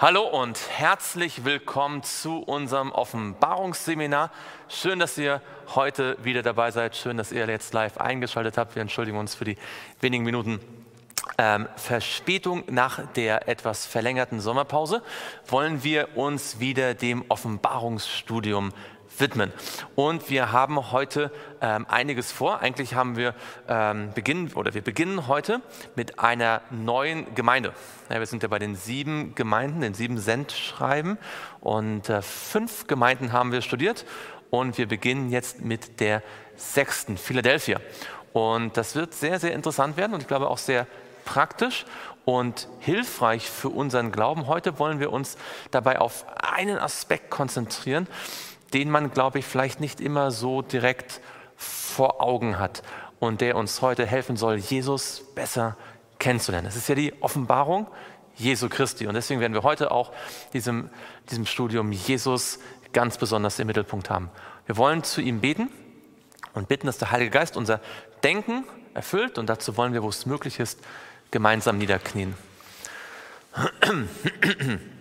Hallo und herzlich willkommen zu unserem Offenbarungsseminar. Schön, dass ihr heute wieder dabei seid. Schön, dass ihr jetzt live eingeschaltet habt. Wir entschuldigen uns für die wenigen Minuten ähm, Verspätung nach der etwas verlängerten Sommerpause. Wollen wir uns wieder dem Offenbarungsstudium widmen. Und wir haben heute ähm, einiges vor. Eigentlich haben wir ähm, beginnen oder wir beginnen heute mit einer neuen Gemeinde. Ja, wir sind ja bei den sieben Gemeinden, den sieben Sendschreiben und äh, fünf Gemeinden haben wir studiert und wir beginnen jetzt mit der sechsten, Philadelphia. Und das wird sehr, sehr interessant werden und ich glaube auch sehr praktisch und hilfreich für unseren Glauben. Heute wollen wir uns dabei auf einen Aspekt konzentrieren, den man, glaube ich, vielleicht nicht immer so direkt vor Augen hat und der uns heute helfen soll, Jesus besser kennenzulernen. Es ist ja die Offenbarung Jesu Christi und deswegen werden wir heute auch diesem, diesem Studium Jesus ganz besonders im Mittelpunkt haben. Wir wollen zu ihm beten und bitten, dass der Heilige Geist unser Denken erfüllt und dazu wollen wir, wo es möglich ist, gemeinsam niederknien.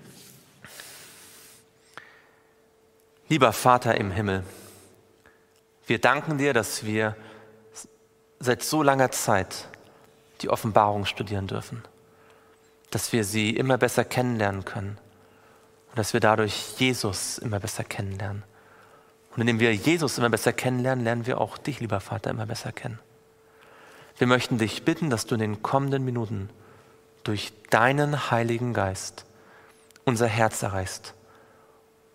Lieber Vater im Himmel, wir danken dir, dass wir seit so langer Zeit die Offenbarung studieren dürfen, dass wir sie immer besser kennenlernen können und dass wir dadurch Jesus immer besser kennenlernen. Und indem wir Jesus immer besser kennenlernen, lernen wir auch dich, lieber Vater, immer besser kennen. Wir möchten dich bitten, dass du in den kommenden Minuten durch deinen Heiligen Geist unser Herz erreichst,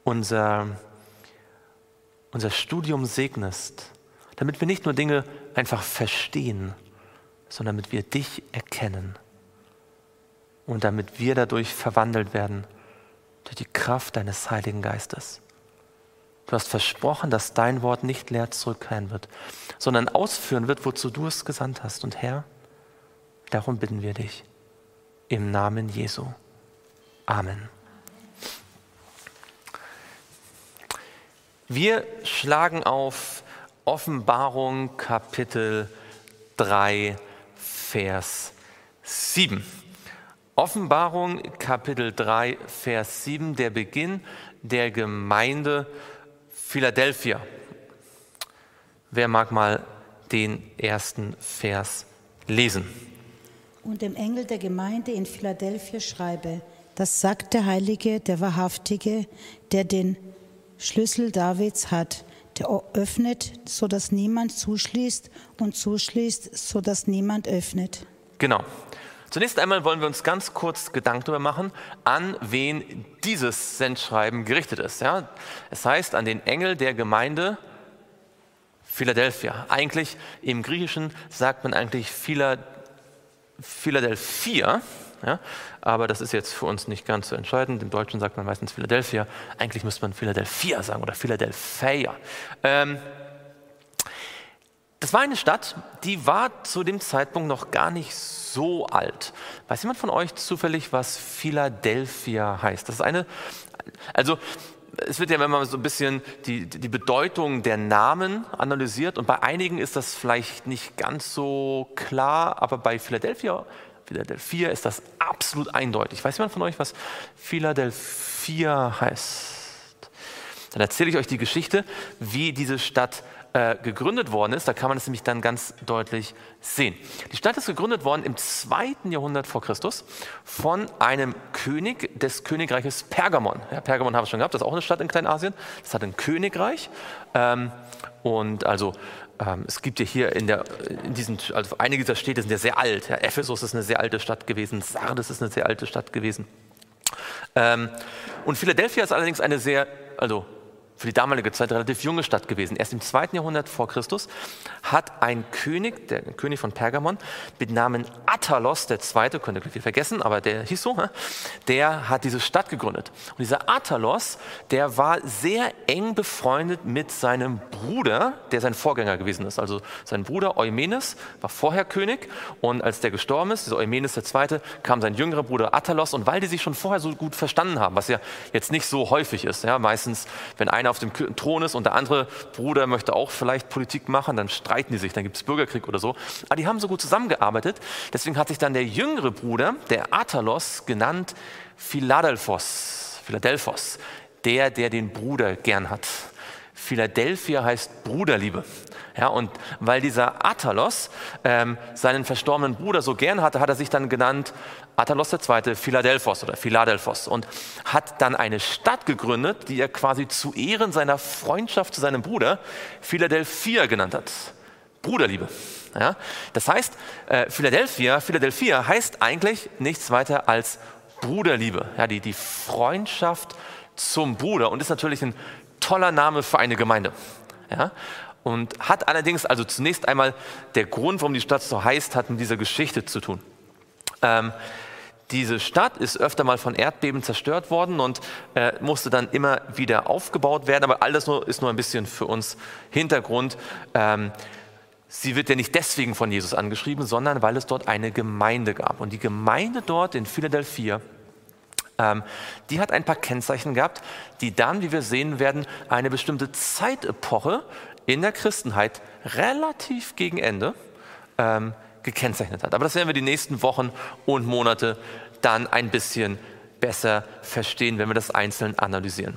unser unser Studium segnest, damit wir nicht nur Dinge einfach verstehen, sondern damit wir dich erkennen und damit wir dadurch verwandelt werden durch die Kraft deines Heiligen Geistes. Du hast versprochen, dass dein Wort nicht leer zurückkehren wird, sondern ausführen wird, wozu du es gesandt hast. Und Herr, darum bitten wir dich. Im Namen Jesu. Amen. Wir schlagen auf Offenbarung Kapitel 3, Vers 7. Offenbarung Kapitel 3, Vers 7, der Beginn der Gemeinde Philadelphia. Wer mag mal den ersten Vers lesen? Und dem Engel der Gemeinde in Philadelphia schreibe, das sagt der Heilige, der Wahrhaftige, der den Schlüssel Davids hat, der öffnet, sodass niemand zuschließt und zuschließt, sodass niemand öffnet. Genau. Zunächst einmal wollen wir uns ganz kurz Gedanken darüber machen, an wen dieses Sendschreiben gerichtet ist. Ja? Es heißt an den Engel der Gemeinde Philadelphia. Eigentlich im Griechischen sagt man eigentlich Philadelphia, ja? Aber das ist jetzt für uns nicht ganz so entscheidend. Im Deutschen sagt man meistens Philadelphia. Eigentlich müsste man Philadelphia sagen oder Philadelphia. Ähm, das war eine Stadt, die war zu dem Zeitpunkt noch gar nicht so alt. Weiß jemand von euch zufällig, was Philadelphia heißt? Das ist eine, also es wird ja, man so ein bisschen die, die Bedeutung der Namen analysiert und bei einigen ist das vielleicht nicht ganz so klar, aber bei Philadelphia Philadelphia ist das absolut eindeutig. Weiß jemand von euch, was Philadelphia heißt? Dann erzähle ich euch die Geschichte, wie diese Stadt äh, gegründet worden ist. Da kann man es nämlich dann ganz deutlich sehen. Die Stadt ist gegründet worden im zweiten Jahrhundert vor Christus von einem König des Königreiches Pergamon. Ja, Pergamon haben wir schon gehabt, das ist auch eine Stadt in Kleinasien. Das hat ein Königreich. Ähm, und also es gibt ja hier in, der, in diesen, also einige dieser Städte sind ja sehr alt. Ja, Ephesus ist eine sehr alte Stadt gewesen, Sardes ist eine sehr alte Stadt gewesen. Ähm, und Philadelphia ist allerdings eine sehr, also für die damalige Zeit relativ junge Stadt gewesen. Erst im zweiten Jahrhundert vor Christus hat ein König, der König von Pergamon, mit Namen Attalos II., könnt ihr viel vergessen, aber der hieß so, der hat diese Stadt gegründet. Und dieser Attalos, der war sehr eng befreundet mit seinem Bruder, der sein Vorgänger gewesen ist. Also sein Bruder Eumenes war vorher König und als der gestorben ist, dieser Eumenes II., kam sein jüngerer Bruder Attalos und weil die sich schon vorher so gut verstanden haben, was ja jetzt nicht so häufig ist, ja, meistens, wenn einer auf dem Thron ist und der andere Bruder möchte auch vielleicht Politik machen, dann streiten die sich, dann gibt es Bürgerkrieg oder so. Aber die haben so gut zusammengearbeitet, deswegen hat sich dann der jüngere Bruder, der Atalos, genannt Philadelphos, Philadelphos, der, der den Bruder gern hat. Philadelphia heißt Bruderliebe. Ja, und weil dieser Atalos ähm, seinen verstorbenen Bruder so gern hatte, hat er sich dann genannt Atalos II. Philadelphos oder Philadelphos und hat dann eine Stadt gegründet, die er quasi zu Ehren seiner Freundschaft zu seinem Bruder Philadelphia genannt hat. Bruderliebe. Ja, das heißt, äh, Philadelphia, Philadelphia heißt eigentlich nichts weiter als Bruderliebe, ja, die, die Freundschaft zum Bruder und ist natürlich ein toller Name für eine Gemeinde. Ja? Und hat allerdings, also zunächst einmal der Grund, warum die Stadt so heißt, hat mit dieser Geschichte zu tun. Ähm, diese Stadt ist öfter mal von Erdbeben zerstört worden und äh, musste dann immer wieder aufgebaut werden. Aber all das nur, ist nur ein bisschen für uns Hintergrund. Ähm, sie wird ja nicht deswegen von Jesus angeschrieben, sondern weil es dort eine Gemeinde gab. Und die Gemeinde dort in Philadelphia ähm, die hat ein paar Kennzeichen gehabt, die dann, wie wir sehen werden, eine bestimmte Zeitepoche in der Christenheit relativ gegen Ende ähm, gekennzeichnet hat. Aber das werden wir die nächsten Wochen und Monate dann ein bisschen besser verstehen, wenn wir das einzeln analysieren.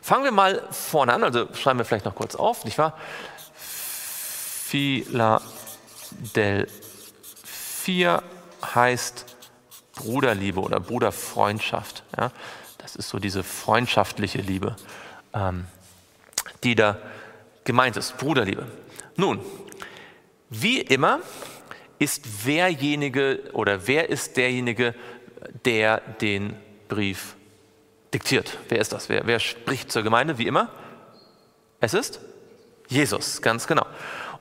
Fangen wir mal vorne an, also schreiben wir vielleicht noch kurz auf, nicht wahr? Philadelphia heißt Bruderliebe oder Bruderfreundschaft. Ja? Das ist so diese freundschaftliche Liebe, ähm, die da gemeint ist, Bruderliebe. Nun, wie immer ist werjenige oder wer ist derjenige, der den Brief diktiert? Wer ist das? Wer, wer spricht zur Gemeinde? Wie immer? Es ist Jesus, ganz genau.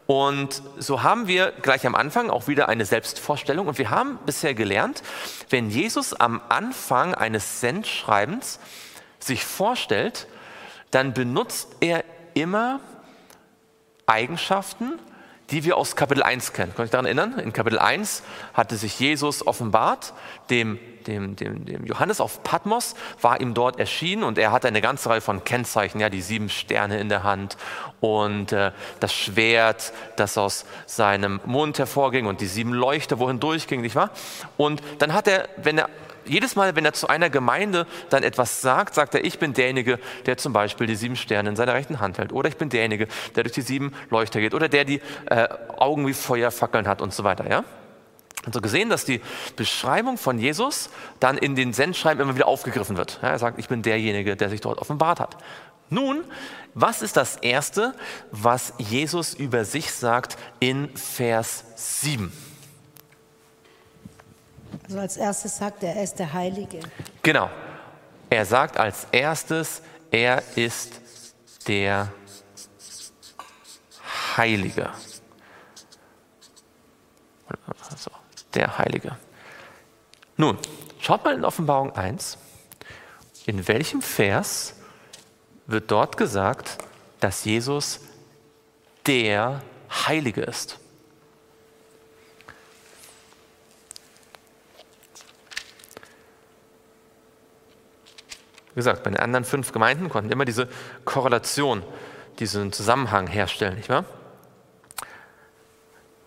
Und so haben wir gleich am Anfang auch wieder eine Selbstvorstellung. Und wir haben bisher gelernt, wenn Jesus am Anfang eines Sendschreibens sich vorstellt, dann benutzt er immer Eigenschaften, die wir aus Kapitel 1 kennen. Könnt ihr euch daran erinnern? In Kapitel 1 hatte sich Jesus offenbart, dem, dem, dem, dem Johannes auf Patmos, war ihm dort erschienen und er hatte eine ganze Reihe von Kennzeichen, ja, die sieben Sterne in der Hand und äh, das Schwert, das aus seinem Mund hervorging und die sieben Leuchter, wohin durchging, nicht wahr? Und dann hat er, wenn er jedes Mal, wenn er zu einer Gemeinde dann etwas sagt, sagt er, ich bin derjenige, der zum Beispiel die sieben Sterne in seiner rechten Hand hält. Oder ich bin derjenige, der durch die sieben Leuchter geht. Oder der die äh, Augen wie Feuerfackeln hat und so weiter. Ja? Und so gesehen, dass die Beschreibung von Jesus dann in den Sendschreiben immer wieder aufgegriffen wird. Ja, er sagt, ich bin derjenige, der sich dort offenbart hat. Nun, was ist das Erste, was Jesus über sich sagt in Vers 7? Also als erstes sagt er, er ist der Heilige. Genau. Er sagt als erstes, er ist der Heilige. Also, der Heilige. Nun, schaut mal in Offenbarung 1. In welchem Vers wird dort gesagt, dass Jesus der Heilige ist? Gesagt, bei den anderen fünf Gemeinden konnten immer diese Korrelation, diesen Zusammenhang herstellen, nicht wahr?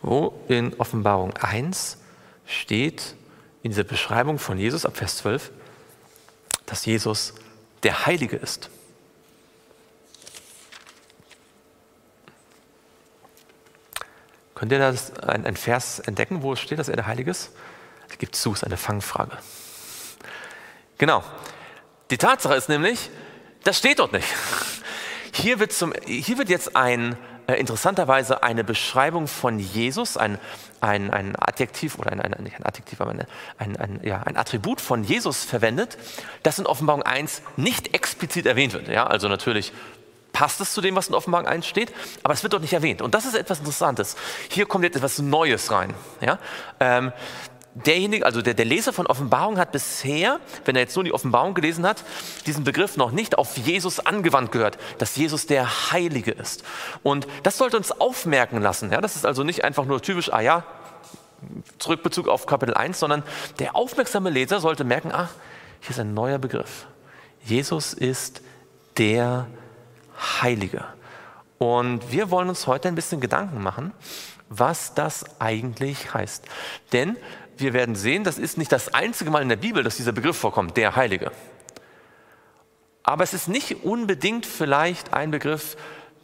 Wo in Offenbarung 1 steht in dieser Beschreibung von Jesus ab Vers 12, dass Jesus der Heilige ist. Könnt ihr da ein, Vers entdecken, wo es steht, dass er der Heilige ist? Es gibt zu, es ist eine Fangfrage. Genau. Die Tatsache ist nämlich, das steht dort nicht. Hier wird, zum, hier wird jetzt ein, äh, interessanterweise eine Beschreibung von Jesus, ein, ein, ein Adjektiv oder ein, ein, ein Adjektiv, aber ein, ein, ja, ein Attribut von Jesus verwendet, das in Offenbarung 1 nicht explizit erwähnt wird. Ja, also natürlich passt es zu dem, was in Offenbarung 1 steht, aber es wird dort nicht erwähnt. Und das ist etwas Interessantes. Hier kommt jetzt etwas Neues rein. Ja? Ähm, derjenige, also der, der, Leser von Offenbarung hat bisher, wenn er jetzt nur die Offenbarung gelesen hat, diesen Begriff noch nicht auf Jesus angewandt gehört, dass Jesus der Heilige ist. Und das sollte uns aufmerken lassen. Ja? Das ist also nicht einfach nur typisch, ah ja, Zurückbezug auf Kapitel 1, sondern der aufmerksame Leser sollte merken, ah, hier ist ein neuer Begriff. Jesus ist der Heilige. Und wir wollen uns heute ein bisschen Gedanken machen, was das eigentlich heißt. Denn wir werden sehen, das ist nicht das einzige Mal in der Bibel, dass dieser Begriff vorkommt, der Heilige. Aber es ist nicht unbedingt vielleicht ein Begriff,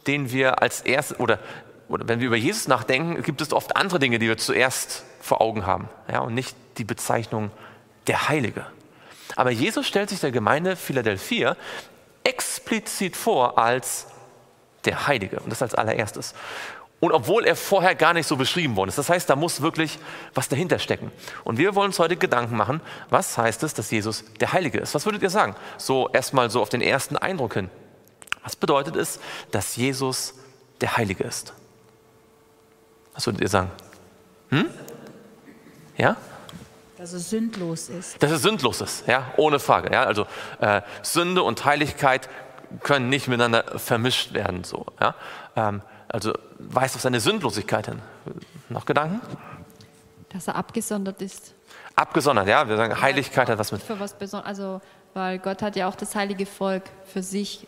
den wir als erstes, oder, oder wenn wir über Jesus nachdenken, gibt es oft andere Dinge, die wir zuerst vor Augen haben ja, und nicht die Bezeichnung der Heilige. Aber Jesus stellt sich der Gemeinde Philadelphia explizit vor als der Heilige und das als allererstes. Und obwohl er vorher gar nicht so beschrieben worden ist. Das heißt, da muss wirklich was dahinter stecken. Und wir wollen uns heute Gedanken machen, was heißt es, dass Jesus der Heilige ist? Was würdet ihr sagen? So erstmal so auf den ersten Eindruck hin. Was bedeutet es, dass Jesus der Heilige ist? Was würdet ihr sagen? Hm? Ja? Dass er sündlos ist. Dass er sündlos ist, ja, ohne Frage. Ja? Also äh, Sünde und Heiligkeit können nicht miteinander vermischt werden. So, ja? Ähm, also weist auf seine Sündlosigkeit hin. Noch Gedanken? Dass er abgesondert ist. Abgesondert, ja. Wir sagen, Heiligkeit hat was mit. Für was also, weil Gott hat ja auch das heilige Volk für sich,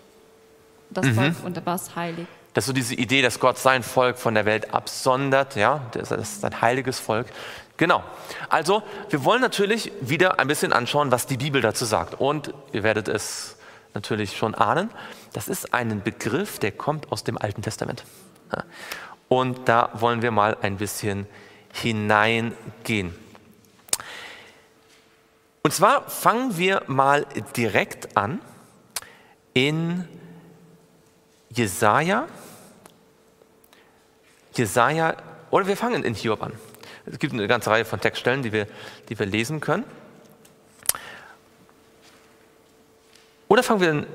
das mhm. Volk und was heilig. Das ist so diese Idee, dass Gott sein Volk von der Welt absondert, ja. Das ist ein heiliges Volk. Genau. Also, wir wollen natürlich wieder ein bisschen anschauen, was die Bibel dazu sagt. Und ihr werdet es natürlich schon ahnen, das ist ein Begriff, der kommt aus dem Alten Testament. Und da wollen wir mal ein bisschen hineingehen. Und zwar fangen wir mal direkt an in Jesaja. Jesaja, oder wir fangen in Hiob an. Es gibt eine ganze Reihe von Textstellen, die wir, die wir lesen können. Oder fangen wir in,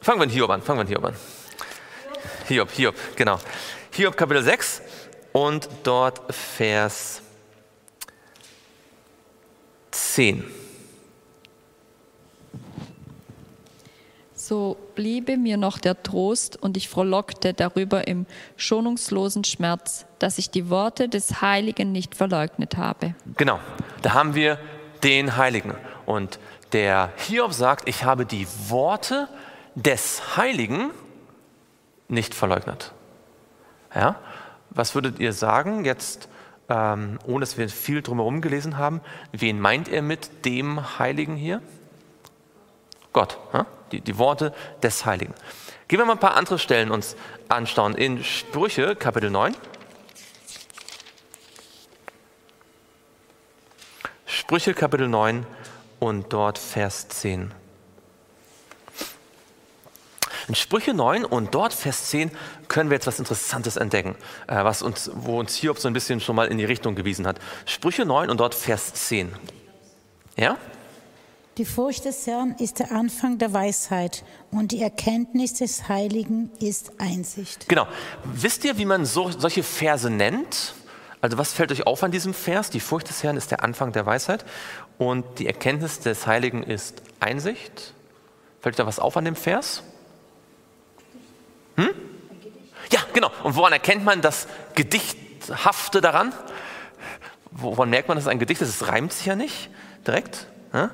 fangen wir in Hiob an, fangen wir in Hiob an. Hiob, Hiob, genau. Hiob Kapitel 6 und dort Vers 10. So bliebe mir noch der Trost und ich frohlockte darüber im schonungslosen Schmerz, dass ich die Worte des Heiligen nicht verleugnet habe. Genau, da haben wir den Heiligen. Und der Hiob sagt, ich habe die Worte des Heiligen nicht verleugnet. Ja? Was würdet ihr sagen jetzt, ähm, ohne dass wir viel drumherum gelesen haben, wen meint er mit dem Heiligen hier? Gott, ja? die, die Worte des Heiligen. Gehen wir mal ein paar andere Stellen uns anschauen. In Sprüche, Kapitel 9. Sprüche, Kapitel 9 und dort Vers 10. In Sprüche 9 und dort Vers 10 können wir jetzt was Interessantes entdecken, äh, was uns, wo uns Hiob so ein bisschen schon mal in die Richtung gewiesen hat. Sprüche 9 und dort Vers 10. Ja? Die Furcht des Herrn ist der Anfang der Weisheit und die Erkenntnis des Heiligen ist Einsicht. Genau. Wisst ihr, wie man so, solche Verse nennt? Also was fällt euch auf an diesem Vers? Die Furcht des Herrn ist der Anfang der Weisheit und die Erkenntnis des Heiligen ist Einsicht. Fällt euch da was auf an dem Vers? Hm? Ja, genau. Und woran erkennt man das Gedichthafte daran? Woran merkt man, dass es ein Gedicht ist? Es reimt sich ja nicht direkt. Hm?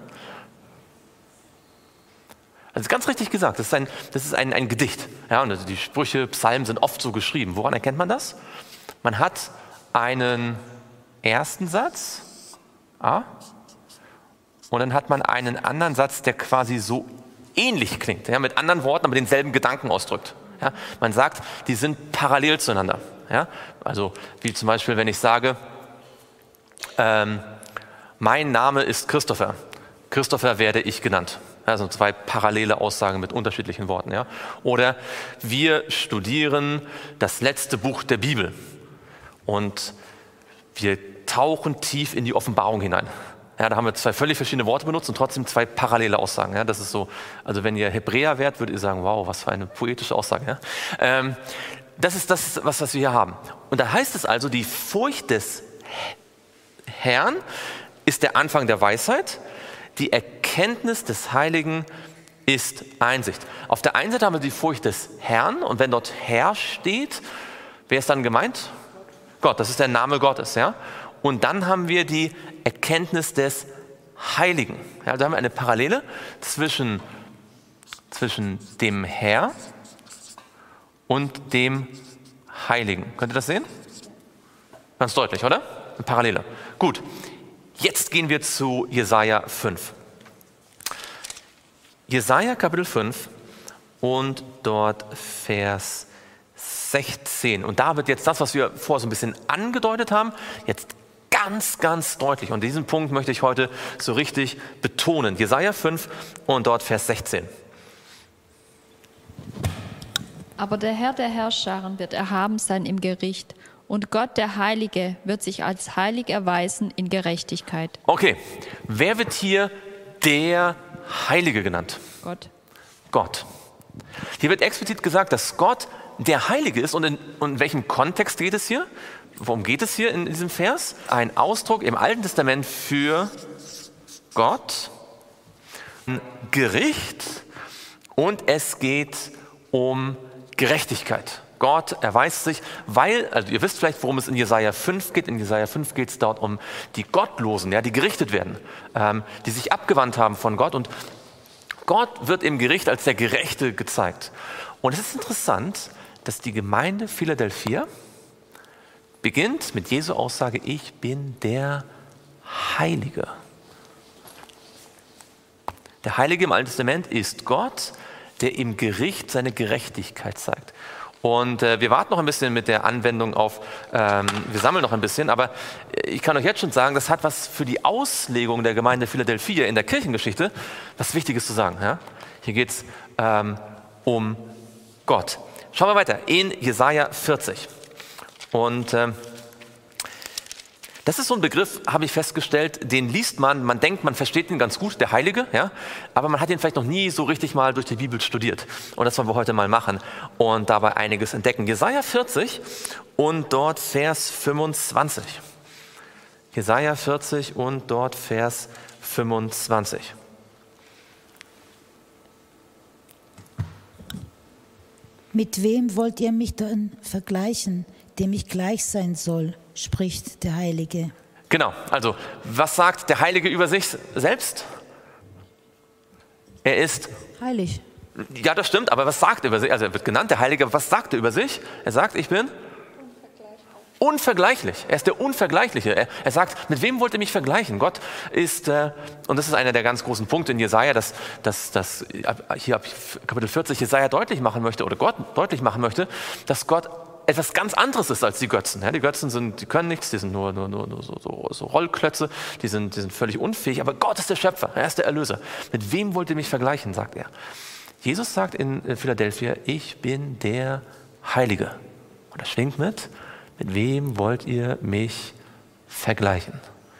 Also ganz richtig gesagt, das ist ein, das ist ein, ein Gedicht. Ja, und also die Sprüche, Psalmen sind oft so geschrieben. Woran erkennt man das? Man hat einen ersten Satz, A, und dann hat man einen anderen Satz, der quasi so ähnlich klingt, ja, mit anderen Worten, aber denselben Gedanken ausdrückt. Ja. Man sagt, die sind parallel zueinander. Ja. Also wie zum Beispiel, wenn ich sage, ähm, mein Name ist Christopher. Christopher werde ich genannt. Also zwei parallele Aussagen mit unterschiedlichen Worten. Ja? Oder wir studieren das letzte Buch der Bibel und wir tauchen tief in die Offenbarung hinein. Ja, da haben wir zwei völlig verschiedene Worte benutzt und trotzdem zwei parallele Aussagen. Ja, das ist so, also wenn ihr Hebräer wärt, würdet ihr sagen, wow, was für eine poetische Aussage. Ja? Ähm, das ist das, was, was wir hier haben. Und da heißt es also, die Furcht des Herrn ist der Anfang der Weisheit die Erkenntnis des Heiligen ist Einsicht. Auf der einen Seite haben wir die Furcht des Herrn und wenn dort Herr steht, wer ist dann gemeint? Gott, das ist der Name Gottes, ja. Und dann haben wir die Erkenntnis des Heiligen. Ja, da haben wir eine Parallele zwischen, zwischen dem Herr und dem Heiligen. Könnt ihr das sehen? Ganz deutlich, oder? Eine Parallele. Gut. Jetzt gehen wir zu Jesaja 5. Jesaja Kapitel 5 und dort Vers 16. Und da wird jetzt das, was wir vorher so ein bisschen angedeutet haben, jetzt ganz, ganz deutlich. Und diesen Punkt möchte ich heute so richtig betonen. Jesaja 5 und dort Vers 16. Aber der Herr der Herrscharen wird erhaben sein im Gericht und Gott der Heilige wird sich als heilig erweisen in Gerechtigkeit. Okay, wer wird hier der Heilige genannt? Gott. Gott. Hier wird explizit gesagt, dass Gott der Heilige ist. Und in, und in welchem Kontext geht es hier? Worum geht es hier in diesem Vers? Ein Ausdruck im Alten Testament für Gott, ein Gericht und es geht um Gerechtigkeit. Gott erweist sich, weil, also ihr wisst vielleicht, worum es in Jesaja 5 geht. In Jesaja 5 geht es dort um die Gottlosen, ja, die gerichtet werden, ähm, die sich abgewandt haben von Gott. Und Gott wird im Gericht als der Gerechte gezeigt. Und es ist interessant, dass die Gemeinde Philadelphia beginnt mit Jesu Aussage, ich bin der Heilige. Der Heilige im Alten Testament ist Gott, der im Gericht seine Gerechtigkeit zeigt. Und äh, wir warten noch ein bisschen mit der Anwendung auf, ähm, wir sammeln noch ein bisschen, aber ich kann euch jetzt schon sagen, das hat was für die Auslegung der Gemeinde Philadelphia in der Kirchengeschichte, was Wichtiges zu sagen. Ja? Hier geht es ähm, um Gott. Schauen wir weiter in Jesaja 40. Und ähm, das ist so ein Begriff, habe ich festgestellt, den liest man, man denkt, man versteht ihn ganz gut, der Heilige, ja, aber man hat ihn vielleicht noch nie so richtig mal durch die Bibel studiert. Und das wollen wir heute mal machen und dabei einiges entdecken. Jesaja 40 und dort Vers 25. Jesaja 40 und dort Vers 25. Mit wem wollt ihr mich dann vergleichen, dem ich gleich sein soll, spricht der Heilige. Genau, also was sagt der Heilige über sich selbst? Er ist heilig. Ja, das stimmt, aber was sagt er über sich? Also er wird genannt, der Heilige, was sagt er über sich? Er sagt, ich bin unvergleichlich. Er ist der Unvergleichliche. Er, er, sagt, mit wem wollt ihr mich vergleichen? Gott ist, äh, und das ist einer der ganz großen Punkte in Jesaja, dass, dass, dass hier ab Kapitel 40 Jesaja deutlich machen möchte, oder Gott deutlich machen möchte, dass Gott etwas ganz anderes ist als die Götzen. Ja, die Götzen sind, die können nichts, die sind nur, nur, nur, nur so, so, so, Rollklötze, die sind, die sind völlig unfähig, aber Gott ist der Schöpfer, er ist der Erlöser. Mit wem wollt ihr mich vergleichen, sagt er. Jesus sagt in Philadelphia, ich bin der Heilige. Und das schwingt mit, mit wem wollt ihr mich vergleichen?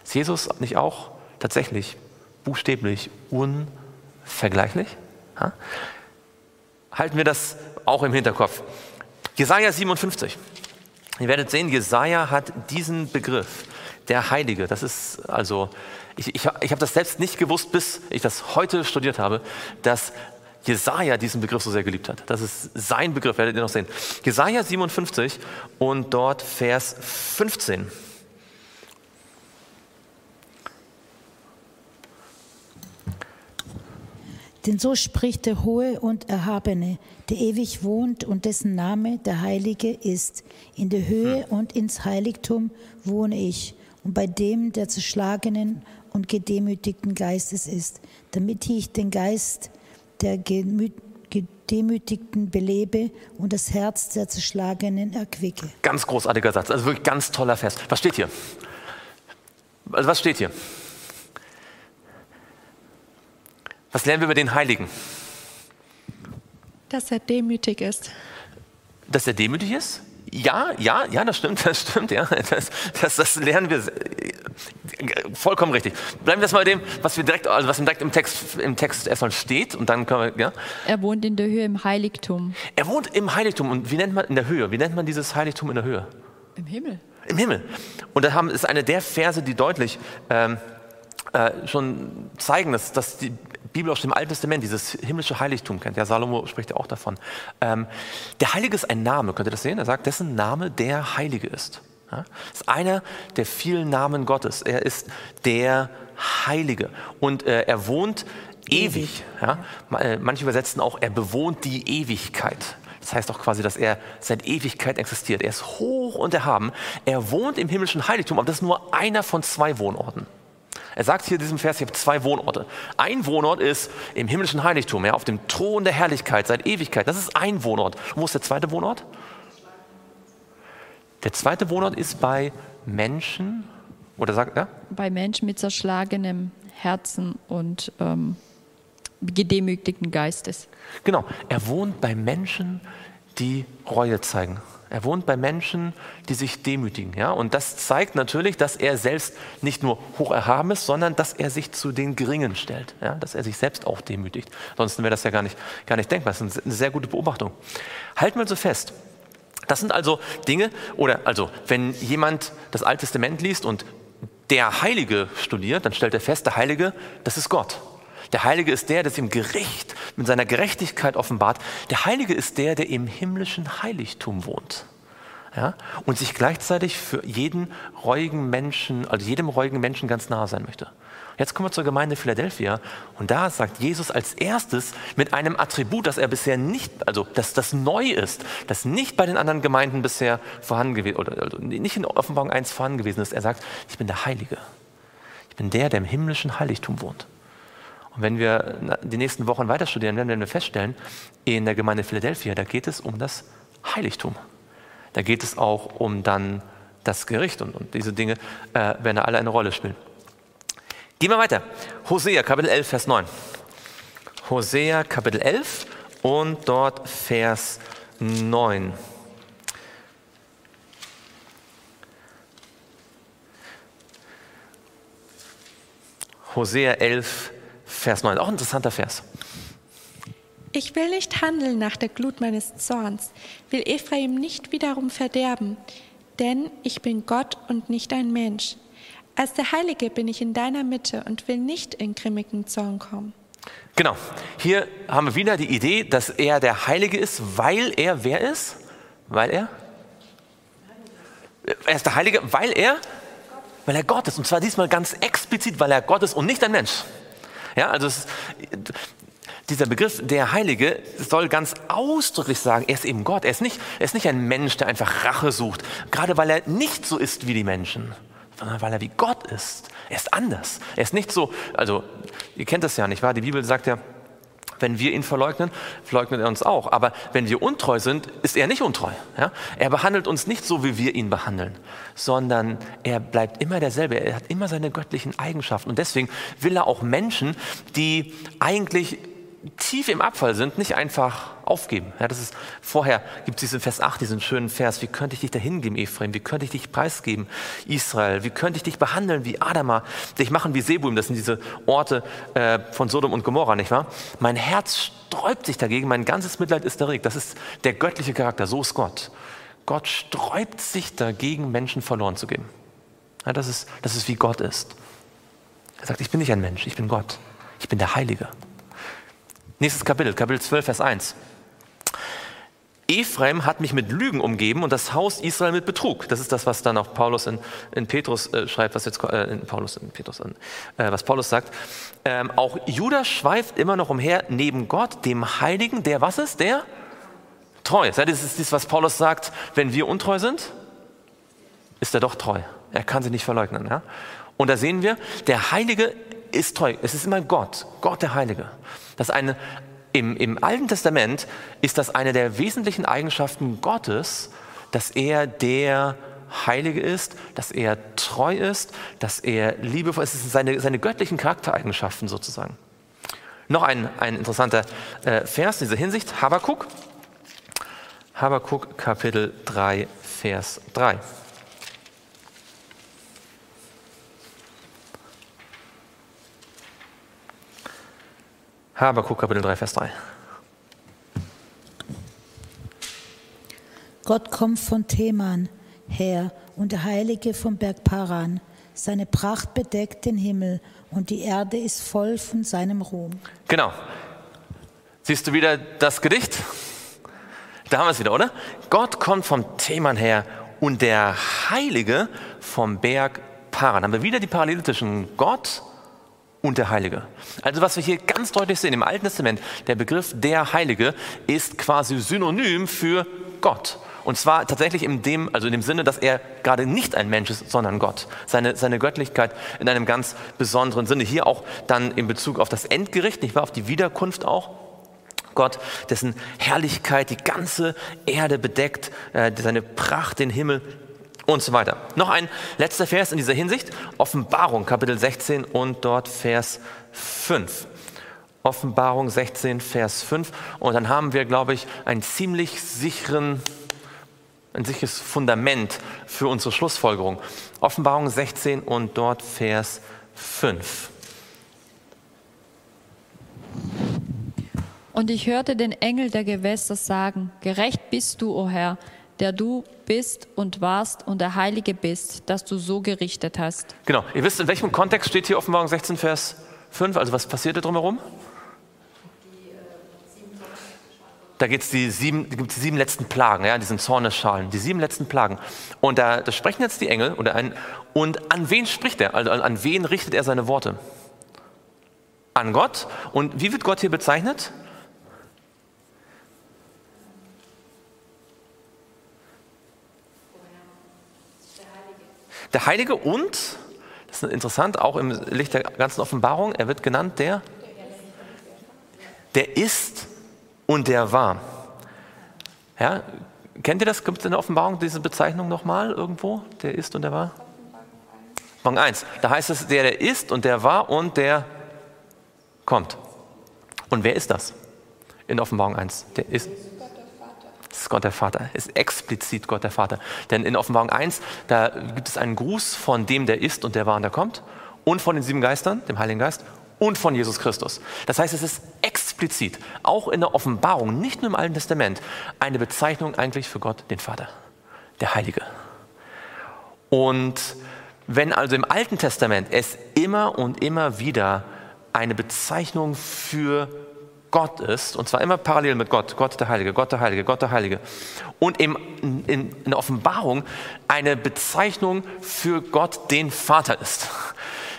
Ist Jesus nicht auch tatsächlich buchstäblich unvergleichlich? Ha? Halten wir das auch im Hinterkopf. Jesaja 57. Ihr werdet sehen, Jesaja hat diesen Begriff, der Heilige. Das ist also, ich, ich, ich habe das selbst nicht gewusst, bis ich das heute studiert habe, dass Jesaja diesen Begriff so sehr geliebt hat. Das ist sein Begriff, werdet ihr noch sehen. Jesaja 57 und dort Vers 15. Denn so spricht der Hohe und Erhabene, der ewig wohnt und dessen Name der Heilige ist. In der Höhe hm. und ins Heiligtum wohne ich und bei dem der zerschlagenen und gedemütigten Geistes ist, damit ich den Geist der Gedemütigten belebe und das Herz der Zerschlagenen erquicke. Ganz großartiger Satz, also wirklich ganz toller Vers. Was steht hier? Also was steht hier? Was lernen wir über den Heiligen? Dass er demütig ist. Dass er demütig ist? Ja, ja, ja, das stimmt, das stimmt, ja. Das, das, das lernen wir vollkommen richtig. Bleiben wir erstmal bei dem, was wir direkt, also was direkt im Text, im Text erstmal steht und dann können wir, ja. Er wohnt in der Höhe im Heiligtum. Er wohnt im Heiligtum und wie nennt man in der Höhe? Wie nennt man dieses Heiligtum in der Höhe? Im Himmel. Im Himmel. Und da haben, ist eine der Verse, die deutlich ähm, äh, schon zeigen, dass, dass die Bibel aus dem Alten Testament dieses himmlische Heiligtum kennt. Ja, Salomo spricht ja auch davon. Ähm, der Heilige ist ein Name, könnt ihr das sehen? Er sagt, dessen Name der Heilige ist. Ja? Das ist einer der vielen Namen Gottes. Er ist der Heilige. Und äh, er wohnt ewig. Ja? Äh, manche übersetzen auch, er bewohnt die Ewigkeit. Das heißt auch quasi, dass er seit Ewigkeit existiert. Er ist hoch und erhaben. Er wohnt im himmlischen Heiligtum, aber das ist nur einer von zwei Wohnorten. Er sagt hier in diesem Vers, ich habe zwei Wohnorte. Ein Wohnort ist im himmlischen Heiligtum, ja, auf dem Thron der Herrlichkeit seit Ewigkeit. Das ist ein Wohnort. Und wo ist der zweite Wohnort? Der zweite Wohnort ist bei Menschen, oder sagt er? Ja? Bei Menschen mit zerschlagenem Herzen und ähm, gedemütigten Geistes. Genau, er wohnt bei Menschen, die Reue zeigen. Er wohnt bei Menschen, die sich demütigen. Ja? Und das zeigt natürlich, dass er selbst nicht nur hoch erhaben ist, sondern dass er sich zu den Geringen stellt. Ja? Dass er sich selbst auch demütigt. Ansonsten wäre das ja gar nicht, gar nicht denkbar. Das ist eine sehr gute Beobachtung. Halten wir also fest. Das sind also Dinge, oder also, wenn jemand das Alte Testament liest und der Heilige studiert, dann stellt er fest, der Heilige, das ist Gott. Der Heilige ist der, der im Gericht mit seiner Gerechtigkeit offenbart. Der Heilige ist der, der im himmlischen Heiligtum wohnt. Ja? Und sich gleichzeitig für jeden reuigen Menschen, also jedem reuigen Menschen ganz nahe sein möchte. Jetzt kommen wir zur Gemeinde Philadelphia und da sagt Jesus als erstes mit einem Attribut, das er bisher nicht, also dass das neu ist, das nicht bei den anderen Gemeinden bisher vorhanden gewesen oder also nicht in Offenbarung 1 vorhanden gewesen ist. Er sagt, ich bin der Heilige. Ich bin der, der im himmlischen Heiligtum wohnt. Und wenn wir die nächsten Wochen weiter studieren, werden wir feststellen, in der Gemeinde Philadelphia, da geht es um das Heiligtum. Da geht es auch um dann das Gericht und, und diese Dinge äh, werden alle eine Rolle spielen. Gehen wir weiter. Hosea, Kapitel 11, Vers 9. Hosea, Kapitel 11 und dort Vers 9. Hosea 11, Vers 9, auch ein interessanter Vers. Ich will nicht handeln nach der Glut meines Zorns, will Ephraim nicht wiederum verderben, denn ich bin Gott und nicht ein Mensch. Als der Heilige bin ich in deiner Mitte und will nicht in grimmigen Zorn kommen. Genau, hier haben wir wieder die Idee, dass er der Heilige ist, weil er wer ist? Weil er? Er ist der Heilige, weil er? Weil er Gott ist. Und zwar diesmal ganz explizit, weil er Gott ist und nicht ein Mensch. Ja, also ist, dieser Begriff der Heilige soll ganz ausdrücklich sagen, er ist eben Gott. Er ist, nicht, er ist nicht ein Mensch, der einfach Rache sucht, gerade weil er nicht so ist wie die Menschen, sondern weil er wie Gott ist. Er ist anders. Er ist nicht so, also ihr kennt das ja nicht wahr? Die Bibel sagt ja, wenn wir ihn verleugnen, verleugnet er uns auch. Aber wenn wir untreu sind, ist er nicht untreu. Ja? Er behandelt uns nicht so, wie wir ihn behandeln, sondern er bleibt immer derselbe. Er hat immer seine göttlichen Eigenschaften. Und deswegen will er auch Menschen, die eigentlich tief im Abfall sind, nicht einfach aufgeben. Ja, das ist, vorher gibt es diesen Vers 8, diesen schönen Vers, wie könnte ich dich dahin geben, Ephraim? Wie könnte ich dich preisgeben, Israel? Wie könnte ich dich behandeln wie Adama? Dich machen wie Sebum, das sind diese Orte äh, von Sodom und Gomorra, nicht wahr? Mein Herz sträubt sich dagegen, mein ganzes Mitleid ist erregt. Das ist der göttliche Charakter, so ist Gott. Gott sträubt sich dagegen, Menschen verloren zu geben. Ja, das, ist, das ist wie Gott ist. Er sagt, ich bin nicht ein Mensch, ich bin Gott. Ich bin der Heilige. Nächstes Kapitel, Kapitel 12, Vers 1. Ephraim hat mich mit Lügen umgeben und das Haus Israel mit Betrug. Das ist das, was dann auch Paulus in, in Petrus äh, schreibt, was jetzt äh, in Paulus, in Petrus, äh, was Paulus sagt. Ähm, auch Judas schweift immer noch umher neben Gott, dem Heiligen, der was ist? Der treu. Ja, das ist das, was Paulus sagt, wenn wir untreu sind, ist er doch treu. Er kann sie nicht verleugnen. Ja? Und da sehen wir, der Heilige ist treu. Es ist immer Gott, Gott der Heilige. Das eine, im, Im Alten Testament ist das eine der wesentlichen Eigenschaften Gottes, dass er der Heilige ist, dass er treu ist, dass er liebevoll ist. Es sind seine, seine göttlichen Charaktereigenschaften sozusagen. Noch ein, ein interessanter äh, Vers in dieser Hinsicht, Habakuk. Habakuk Kapitel 3, Vers 3. Habakuk Kapitel 3, Vers 3. Gott kommt von Theman her und der Heilige vom Berg Paran. Seine Pracht bedeckt den Himmel und die Erde ist voll von seinem Ruhm. Genau. Siehst du wieder das Gedicht? Da haben wir es wieder, oder? Gott kommt vom Theman her und der Heilige vom Berg Paran. Haben wir wieder die Parallele zwischen Gott und der Heilige. Also was wir hier ganz deutlich sehen im Alten Testament, der Begriff der Heilige ist quasi synonym für Gott. Und zwar tatsächlich in dem, also in dem Sinne, dass er gerade nicht ein Mensch ist, sondern Gott. Seine, seine Göttlichkeit in einem ganz besonderen Sinne. Hier auch dann in Bezug auf das Endgericht, nicht wahr, auf die Wiederkunft auch. Gott, dessen Herrlichkeit die ganze Erde bedeckt, äh, seine Pracht den Himmel und so weiter. Noch ein letzter Vers in dieser Hinsicht, Offenbarung, Kapitel 16 und dort Vers 5. Offenbarung 16, Vers 5. Und dann haben wir, glaube ich, einen ziemlich sicheren, ein sicheres Fundament für unsere Schlussfolgerung. Offenbarung 16 und dort Vers 5. Und ich hörte den Engel der Gewässer sagen, gerecht bist du, o Herr, der du bist und warst und der Heilige bist, dass du so gerichtet hast. Genau, ihr wisst, in welchem Kontext steht hier Offenbarung 16, Vers 5, also was passiert da drumherum? Da geht es die sieben, die sieben letzten Plagen, ja, diesen Zornesschalen, die sieben letzten Plagen. Und da, da sprechen jetzt die Engel oder ein, und an wen spricht er? Also an wen richtet er seine Worte? An Gott. Und wie wird Gott hier bezeichnet? Der Heilige und, das ist interessant, auch im Licht der ganzen Offenbarung, er wird genannt der, der ist und der war. Ja, kennt ihr das? Gibt es in der Offenbarung diese Bezeichnung nochmal irgendwo? Der ist und der war? Offenbarung 1. Da heißt es, der, der ist und der war und der kommt. Und wer ist das? In Offenbarung 1. Der ist. Ist Gott der Vater, ist explizit Gott der Vater. Denn in Offenbarung 1, da gibt es einen Gruß von dem, der ist und der war und der kommt, und von den sieben Geistern, dem Heiligen Geist, und von Jesus Christus. Das heißt, es ist explizit, auch in der Offenbarung, nicht nur im Alten Testament, eine Bezeichnung eigentlich für Gott, den Vater, der Heilige. Und wenn also im Alten Testament es immer und immer wieder eine Bezeichnung für Gott ist, und zwar immer parallel mit Gott, Gott der Heilige, Gott der Heilige, Gott der Heilige. Und im, in, in der Offenbarung eine Bezeichnung für Gott den Vater ist,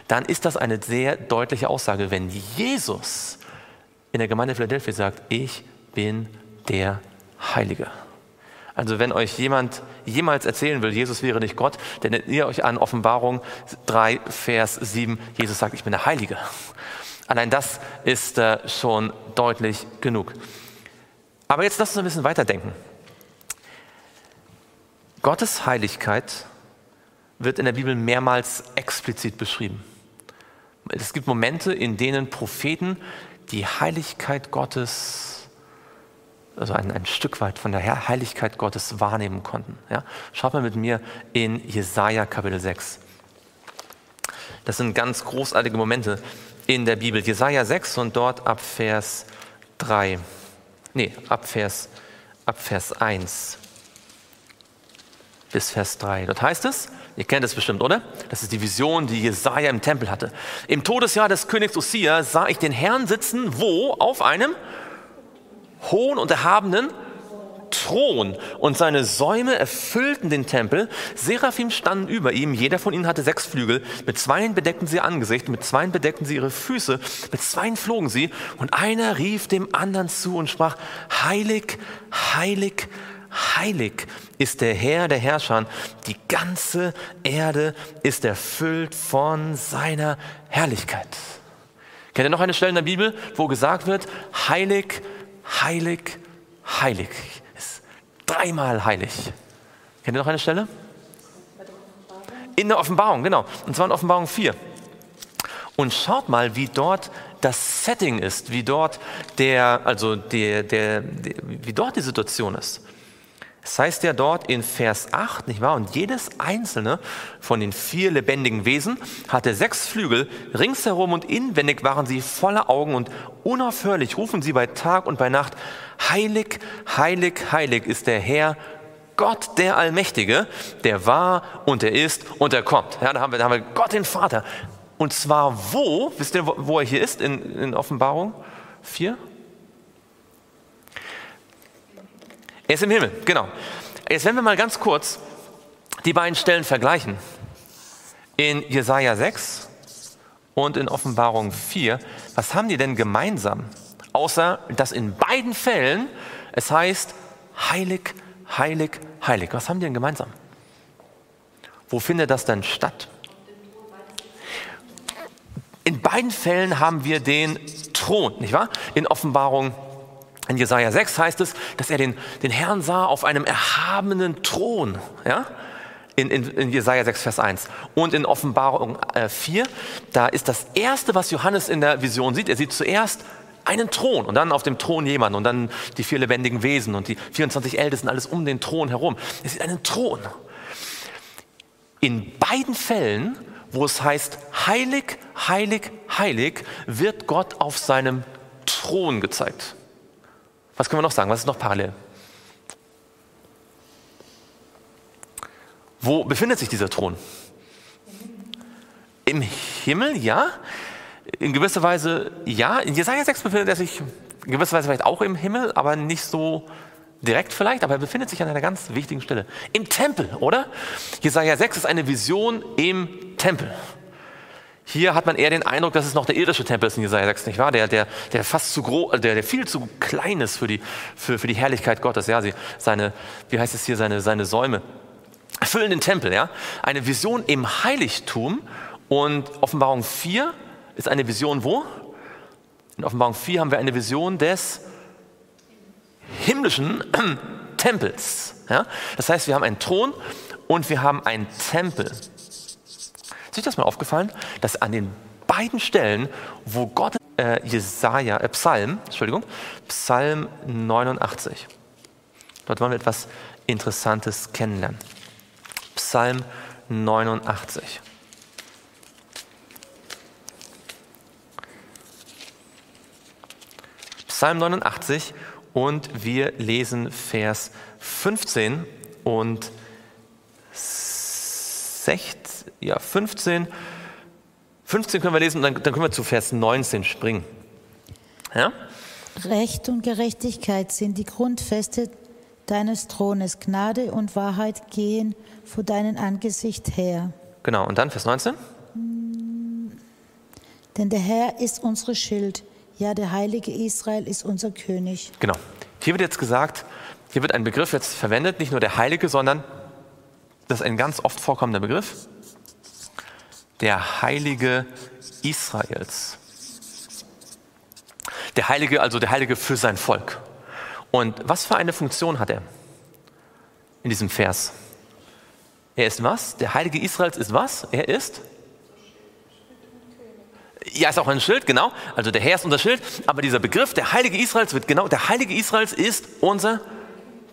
dann ist das eine sehr deutliche Aussage, wenn Jesus in der Gemeinde Philadelphia sagt, ich bin der Heilige. Also wenn euch jemand jemals erzählen will, Jesus wäre nicht Gott, dann erinnert ihr euch an Offenbarung 3, Vers 7, Jesus sagt, ich bin der Heilige. Allein das ist äh, schon deutlich genug. Aber jetzt lasst uns ein bisschen weiterdenken. Gottes Heiligkeit wird in der Bibel mehrmals explizit beschrieben. Es gibt Momente, in denen Propheten die Heiligkeit Gottes, also ein, ein Stück weit von der Heiligkeit Gottes wahrnehmen konnten. Ja? Schaut mal mit mir in Jesaja Kapitel 6. Das sind ganz großartige Momente in der Bibel. Jesaja 6 und dort ab Vers 3. Nee, ab Vers, ab Vers 1 bis Vers 3. Dort heißt es, ihr kennt es bestimmt, oder? Das ist die Vision, die Jesaja im Tempel hatte. Im Todesjahr des Königs Usia sah ich den Herrn sitzen, wo? Auf einem hohen und erhabenen Thron und seine Säume erfüllten den Tempel. Seraphim standen über ihm, jeder von ihnen hatte sechs Flügel. Mit zweien bedeckten sie ihr Angesicht, mit zweien bedeckten sie ihre Füße, mit zweien flogen sie und einer rief dem anderen zu und sprach, heilig, heilig, heilig ist der Herr der Herrscher. Die ganze Erde ist erfüllt von seiner Herrlichkeit. Kennt ihr noch eine Stelle in der Bibel, wo gesagt wird, heilig, heilig, heilig dreimal heilig. Kennt ihr noch eine Stelle? In der Offenbarung, genau. Und zwar in Offenbarung 4. Und schaut mal, wie dort das Setting ist, wie dort der, also der, der, der, wie dort die Situation ist. Es heißt ja dort in Vers 8, nicht wahr? Und jedes einzelne von den vier lebendigen Wesen hatte sechs Flügel, ringsherum und inwendig waren sie voller Augen und unaufhörlich rufen sie bei Tag und bei Nacht, heilig, heilig, heilig ist der Herr, Gott der Allmächtige, der war und der ist und der kommt. Ja, da haben wir, da haben wir Gott den Vater. Und zwar wo, wisst ihr, wo er hier ist in, in Offenbarung 4? Er ist im Himmel, genau. Jetzt werden wir mal ganz kurz die beiden Stellen vergleichen. In Jesaja 6 und in Offenbarung 4, was haben die denn gemeinsam? Außer, dass in beiden Fällen es heißt, heilig, heilig, heilig. Was haben die denn gemeinsam? Wo findet das denn statt? In beiden Fällen haben wir den Thron, nicht wahr? In Offenbarung, in Jesaja 6 heißt es, dass er den, den Herrn sah auf einem erhabenen Thron, ja? In, in, in Jesaja 6, Vers 1. Und in Offenbarung äh, 4, da ist das erste, was Johannes in der Vision sieht. Er sieht zuerst einen Thron und dann auf dem Thron jemand und dann die vier lebendigen Wesen und die 24 Ältesten, alles um den Thron herum. Er sieht einen Thron. In beiden Fällen wo es heißt, heilig, heilig, heilig, wird Gott auf seinem Thron gezeigt. Was können wir noch sagen? Was ist noch parallel? Wo befindet sich dieser Thron? Im Himmel, ja. In gewisser Weise, ja. In Jesaja 6 befindet er sich in gewisser Weise vielleicht auch im Himmel, aber nicht so direkt vielleicht, aber er befindet sich an einer ganz wichtigen Stelle. Im Tempel, oder? Jesaja 6 ist eine Vision im Tempel. Hier hat man eher den Eindruck, dass es noch der irdische Tempel ist in Jesaja 6, nicht wahr? Der, der, der fast zu groß, der, der viel zu klein ist für die, für, für die Herrlichkeit Gottes. Ja, sie, seine, wie heißt es hier, seine, seine Säume erfüllen den Tempel. Ja? Eine Vision im Heiligtum und Offenbarung 4 ist eine Vision wo? In Offenbarung 4 haben wir eine Vision des himmlischen Tempels. Ja? Das heißt, wir haben einen Thron und wir haben einen Tempel. Ist euch das mal aufgefallen, dass an den beiden Stellen, wo Gott äh, Jesaja, äh, Psalm, Entschuldigung, Psalm 89. Dort wollen wir etwas Interessantes kennenlernen. Psalm 89. Psalm 89 und wir lesen Vers 15 und 16, ja 15. 15 können wir lesen und dann, dann können wir zu Vers 19 springen. Ja? Recht und Gerechtigkeit sind die Grundfeste deines Thrones. Gnade und Wahrheit gehen vor deinem Angesicht her. Genau, und dann Vers 19. Denn der Herr ist unsere Schild. Ja, der Heilige Israel ist unser König. Genau. Hier wird jetzt gesagt, hier wird ein Begriff jetzt verwendet, nicht nur der Heilige, sondern das ist ein ganz oft vorkommender Begriff, der Heilige Israels. Der Heilige, also der Heilige für sein Volk. Und was für eine Funktion hat er in diesem Vers? Er ist was? Der Heilige Israels ist was? Er ist ja, ist auch ein Schild, genau. Also der Herr ist unser Schild. Aber dieser Begriff, der Heilige Israels, wird genau, der Heilige Israels ist unser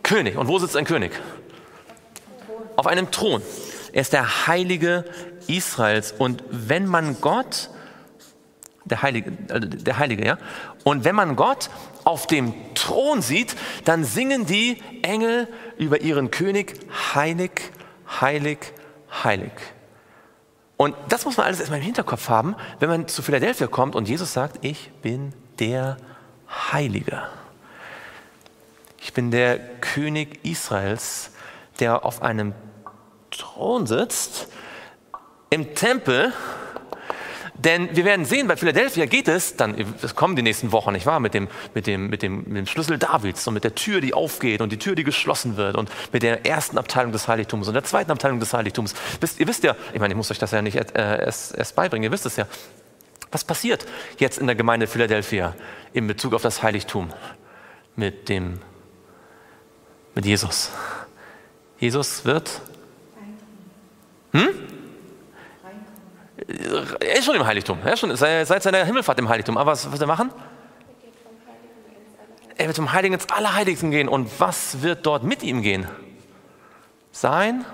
König. Und wo sitzt ein König? Auf einem Thron. Er ist der Heilige Israels. Und wenn man Gott, der Heilige, also der Heilige, ja, und wenn man Gott auf dem Thron sieht, dann singen die Engel über ihren König, heilig, heilig, heilig. Und das muss man alles erstmal im Hinterkopf haben, wenn man zu Philadelphia kommt und Jesus sagt, ich bin der Heilige. Ich bin der König Israels, der auf einem Thron sitzt, im Tempel denn wir werden sehen, bei Philadelphia geht es, dann das kommen die nächsten Wochen, nicht wahr, mit dem, mit, dem, mit, dem, mit dem Schlüssel Davids und mit der Tür, die aufgeht und die Tür, die geschlossen wird und mit der ersten Abteilung des Heiligtums und der zweiten Abteilung des Heiligtums. Wisst, ihr wisst ja, ich meine, ich muss euch das ja nicht äh, erst, erst beibringen, ihr wisst es ja. Was passiert jetzt in der Gemeinde Philadelphia in Bezug auf das Heiligtum mit dem, mit Jesus? Jesus wird, hm? Er ist schon im Heiligtum. Er ist schon seit seiner Himmelfahrt im Heiligtum. Aber was wird er machen? Er wird zum Heiligen ins Allerheiligsten gehen. Und was wird dort mit ihm gehen? Sein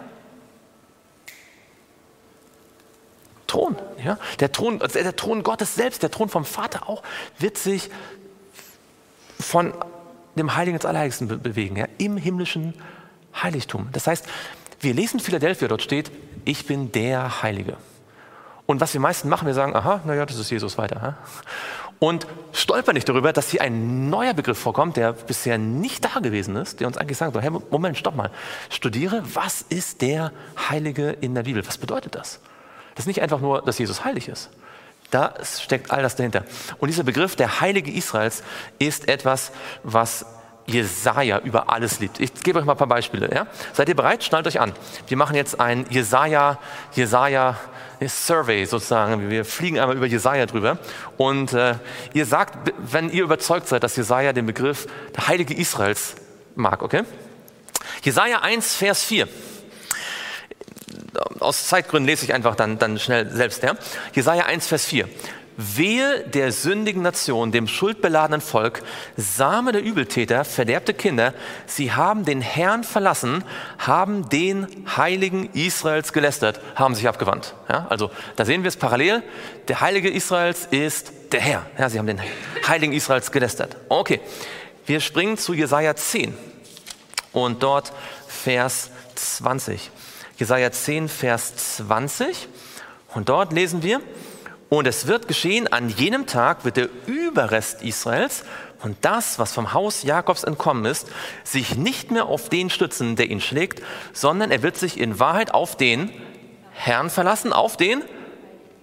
Thron. Ja? Der, Thron also der Thron Gottes selbst, der Thron vom Vater auch, wird sich von dem Heiligen ins Allerheiligsten be bewegen. Ja? Im himmlischen Heiligtum. Das heißt, wir lesen Philadelphia, dort steht, ich bin der Heilige. Und was wir meisten machen, wir sagen, aha, naja, das ist Jesus weiter. Ha? Und stolpern nicht darüber, dass hier ein neuer Begriff vorkommt, der bisher nicht da gewesen ist, der uns eigentlich sagt, hey, Moment, stopp mal, studiere, was ist der Heilige in der Bibel? Was bedeutet das? Das ist nicht einfach nur, dass Jesus heilig ist. Da steckt all das dahinter. Und dieser Begriff der Heilige Israels ist etwas, was Jesaja über alles liebt. Ich gebe euch mal ein paar Beispiele. Ja? Seid ihr bereit? Schnallt euch an. Wir machen jetzt ein Jesaja, Jesaja Survey sozusagen. Wir fliegen einmal über Jesaja drüber. Und äh, ihr sagt, wenn ihr überzeugt seid, dass Jesaja den Begriff der Heilige Israels mag, okay? Jesaja 1, Vers 4 aus Zeitgründen lese ich einfach dann, dann schnell selbst. Ja? Jesaja 1, Vers 4. Wehe der sündigen Nation, dem schuldbeladenen Volk, Same der Übeltäter, verderbte Kinder, sie haben den Herrn verlassen, haben den Heiligen Israels gelästert, haben sich abgewandt. Ja, also da sehen wir es parallel. Der Heilige Israels ist der Herr. Ja, sie haben den Heiligen Israels gelästert. Okay, wir springen zu Jesaja 10 und dort Vers 20. Jesaja 10, Vers 20. Und dort lesen wir, und es wird geschehen, an jenem Tag wird der Überrest Israels und das, was vom Haus Jakobs entkommen ist, sich nicht mehr auf den stützen, der ihn schlägt, sondern er wird sich in Wahrheit auf den Herrn verlassen, auf den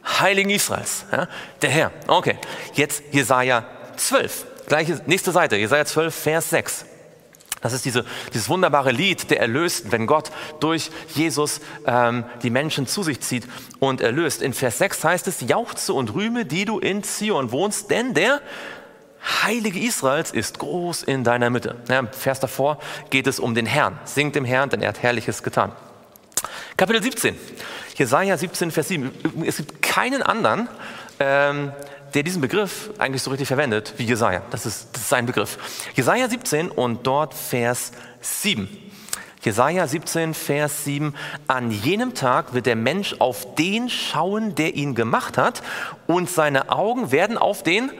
Heiligen Israels. Ja, der Herr. Okay, jetzt Jesaja 12. Gleiche, nächste Seite, Jesaja 12, Vers 6. Das ist diese, dieses wunderbare Lied der Erlösten, wenn Gott durch Jesus ähm, die Menschen zu sich zieht und erlöst. In Vers 6 heißt es, jauchze und rühme, die du in Zion wohnst, denn der Heilige Israels ist groß in deiner Mitte. Ja, Im Vers davor geht es um den Herrn. Singt dem Herrn, denn er hat Herrliches getan. Kapitel 17, Jesaja 17, Vers 7. Es gibt keinen anderen, ähm, der diesen Begriff eigentlich so richtig verwendet wie Jesaja. Das ist, das ist sein Begriff. Jesaja 17 und dort Vers 7. Jesaja 17, Vers 7. An jenem Tag wird der Mensch auf den schauen, der ihn gemacht hat, und seine Augen werden auf den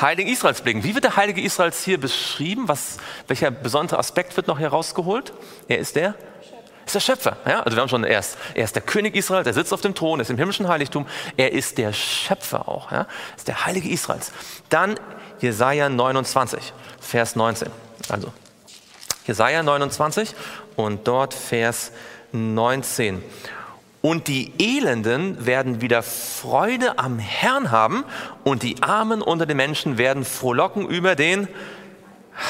Heiligen Israels blicken. Wie wird der Heilige Israels hier beschrieben? Was, welcher besondere Aspekt wird noch herausgeholt? Er ist der ist der Schöpfer. Ja? Also wir haben schon, er ist, er ist der König Israels, er sitzt auf dem Thron, er ist im himmlischen Heiligtum. Er ist der Schöpfer auch. Ja? ist der Heilige Israels. Dann Jesaja 29, Vers 19. Also Jesaja 29 und dort Vers 19. Und die Elenden werden wieder Freude am Herrn haben und die Armen unter den Menschen werden frohlocken über den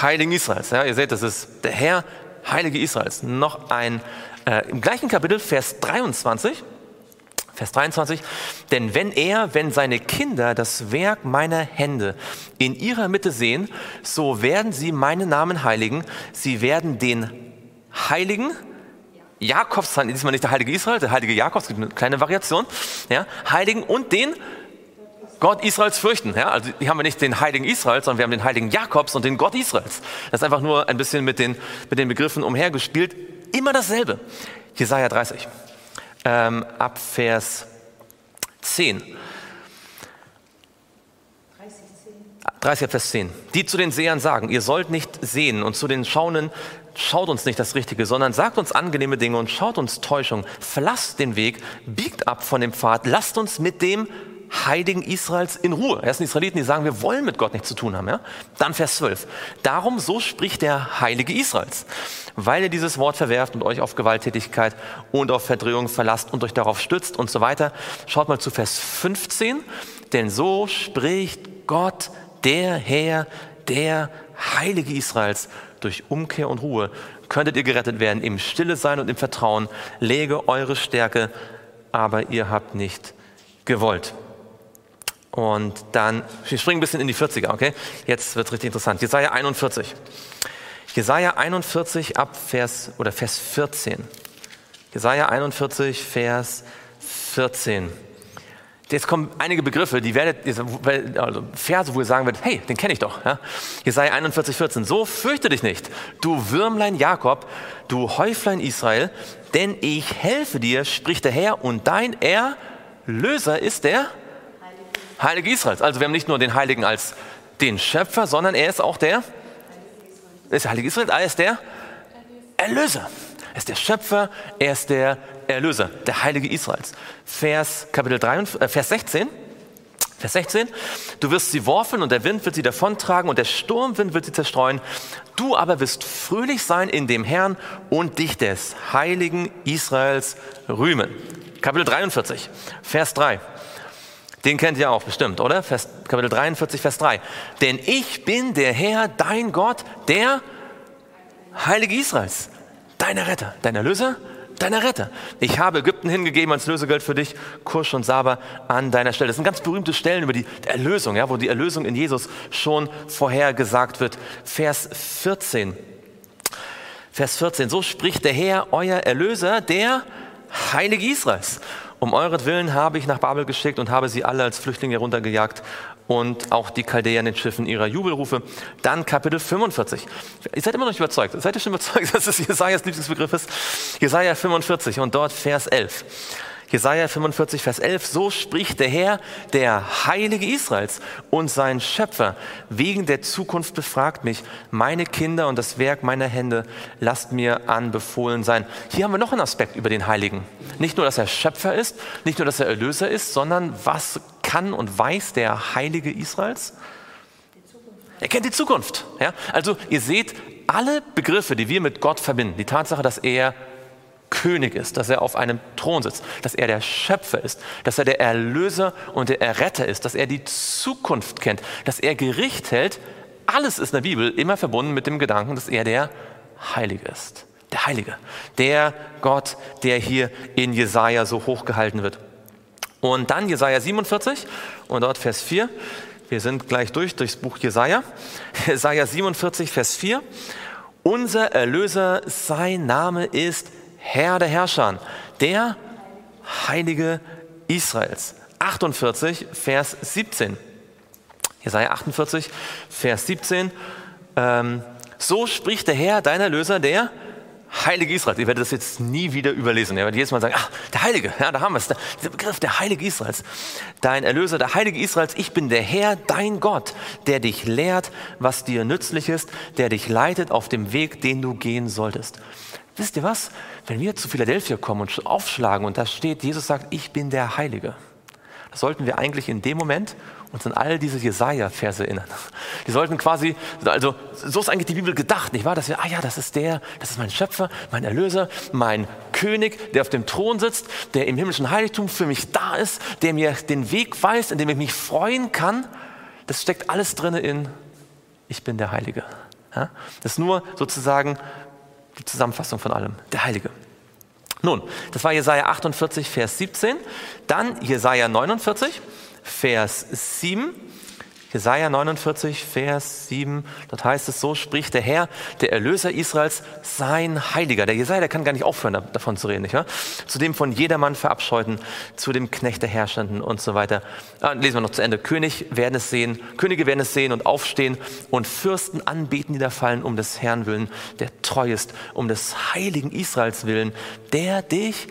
Heiligen Israels. Ja, ihr seht, das ist der Herr, Heilige Israels. Noch ein äh, Im gleichen Kapitel, Vers 23, Vers 23, denn wenn er, wenn seine Kinder das Werk meiner Hände in ihrer Mitte sehen, so werden sie meinen Namen heiligen, sie werden den Heiligen, Jakobs, diesmal nicht der Heilige Israel, der Heilige Jakobs, gibt eine kleine Variation, ja, Heiligen und den Gott Israels fürchten. Ja? Also hier haben wir nicht den Heiligen Israels, sondern wir haben den Heiligen Jakobs und den Gott Israels. Das ist einfach nur ein bisschen mit den, mit den Begriffen umhergespielt. Immer dasselbe. Jesaja 30, ähm, ab Vers 10. 30 Vers 10. Die zu den Sehern sagen, ihr sollt nicht sehen und zu den Schauenden schaut uns nicht das Richtige, sondern sagt uns angenehme Dinge und schaut uns Täuschung. Verlasst den Weg, biegt ab von dem Pfad, lasst uns mit dem Heiligen Israels in Ruhe. Ersten Israeliten, die sagen, wir wollen mit Gott nichts zu tun haben. Ja? Dann Vers 12. Darum so spricht der Heilige Israels, weil ihr dieses Wort verwerft und euch auf Gewalttätigkeit und auf Verdrehung verlasst und euch darauf stützt und so weiter. Schaut mal zu Vers 15. Denn so spricht Gott, der Herr, der Heilige Israels. Durch Umkehr und Ruhe könntet ihr gerettet werden, im Stille sein und im Vertrauen. Lege eure Stärke, aber ihr habt nicht gewollt. Und dann, wir springen ein bisschen in die 40er, okay? Jetzt wird es richtig interessant. Jesaja 41. Jesaja 41 ab Vers, oder Vers 14. Jesaja 41, Vers 14. Jetzt kommen einige Begriffe, die werdet, also Verse, wo ihr sagen werdet, hey, den kenne ich doch. Ja? Jesaja 41, 14. So fürchte dich nicht, du Würmlein Jakob, du Häuflein Israel, denn ich helfe dir, spricht der Herr, und dein Erlöser ist der Heilige Israels. Also wir haben nicht nur den Heiligen als den Schöpfer, sondern er ist auch der, er ist der Heilige Israel, er ist der Erlöser. Er ist der Schöpfer, er ist der Erlöser, der Heilige Israels. Vers, Kapitel 3, äh, Vers 16. Vers 16, du wirst sie worfen und der Wind wird sie davontragen und der Sturmwind wird sie zerstreuen. Du aber wirst fröhlich sein in dem Herrn und dich des heiligen Israels rühmen. Kapitel 43, Vers 3. Den kennt ihr auch bestimmt, oder? Vers, Kapitel 43, Vers 3. Denn ich bin der Herr, dein Gott, der Heilige Israels, dein Retter, dein Erlöser, dein Retter. Ich habe Ägypten hingegeben als Lösegeld für dich, Kusch und Saba an deiner Stelle. Das sind ganz berühmte Stellen über die Erlösung, ja, wo die Erlösung in Jesus schon vorhergesagt wird. Vers 14. Vers 14. So spricht der Herr, euer Erlöser, der Heilige Israels. Um euretwillen habe ich nach Babel geschickt und habe sie alle als Flüchtlinge heruntergejagt und auch die Chaldäer in den Schiffen ihrer Jubelrufe. Dann Kapitel 45. Ihr seid immer noch nicht überzeugt. Seid ihr schon überzeugt, dass es Jesajas Lieblingsbegriff ist? Jesaja 45 und dort Vers 11. Jesaja 45, Vers 11, so spricht der Herr, der Heilige Israels und sein Schöpfer, wegen der Zukunft befragt mich, meine Kinder und das Werk meiner Hände, lasst mir anbefohlen sein. Hier haben wir noch einen Aspekt über den Heiligen. Nicht nur, dass er Schöpfer ist, nicht nur, dass er Erlöser ist, sondern was kann und weiß der Heilige Israels? Er kennt die Zukunft. Ja? Also ihr seht, alle Begriffe, die wir mit Gott verbinden, die Tatsache, dass er König ist, dass er auf einem Thron sitzt, dass er der Schöpfer ist, dass er der Erlöser und der Erretter ist, dass er die Zukunft kennt, dass er Gericht hält. Alles ist in der Bibel immer verbunden mit dem Gedanken, dass er der Heilige ist. Der Heilige, der Gott, der hier in Jesaja so hochgehalten wird. Und dann Jesaja 47 und dort Vers 4. Wir sind gleich durch durchs Buch Jesaja. Jesaja 47, Vers 4. Unser Erlöser, sein Name ist Herr der Herrscher, der Heilige Israels. 48, Vers 17. Jesaja 48, Vers 17. Ähm, so spricht der Herr, dein Erlöser, der Heilige Israels. Ihr werdet das jetzt nie wieder überlesen. Ihr werdet jedes Mal sagen, ach, der Heilige, ja, da haben wir es. Dieser Begriff, der Heilige Israels. Dein Erlöser, der Heilige Israels, ich bin der Herr, dein Gott, der dich lehrt, was dir nützlich ist, der dich leitet auf dem Weg, den du gehen solltest. Wisst ihr was? Wenn wir zu Philadelphia kommen und aufschlagen und da steht, Jesus sagt, ich bin der Heilige, da sollten wir eigentlich in dem Moment uns an all diese Jesaja-Verse erinnern. Die sollten quasi, also so ist eigentlich die Bibel gedacht, nicht wahr? Dass wir, ah ja, das ist der, das ist mein Schöpfer, mein Erlöser, mein König, der auf dem Thron sitzt, der im himmlischen Heiligtum für mich da ist, der mir den Weg weist, in dem ich mich freuen kann. Das steckt alles drin in, ich bin der Heilige. Das ist nur sozusagen die Zusammenfassung von allem, der Heilige. Nun, das war Jesaja 48, Vers 17. Dann Jesaja 49, Vers 7. Jesaja 49, Vers 7, dort heißt es, so spricht der Herr, der Erlöser Israels, sein Heiliger. Der Jesaja, der kann gar nicht aufhören, davon zu reden, nicht wahr? Zu dem von jedermann verabscheuten, zu dem Knecht der Herrschenden und so weiter. Ah, lesen wir noch zu Ende. König werden es sehen, Könige werden es sehen und aufstehen und Fürsten anbeten, die da fallen, um des Herrn willen, der treu ist, um des heiligen Israels willen, der dich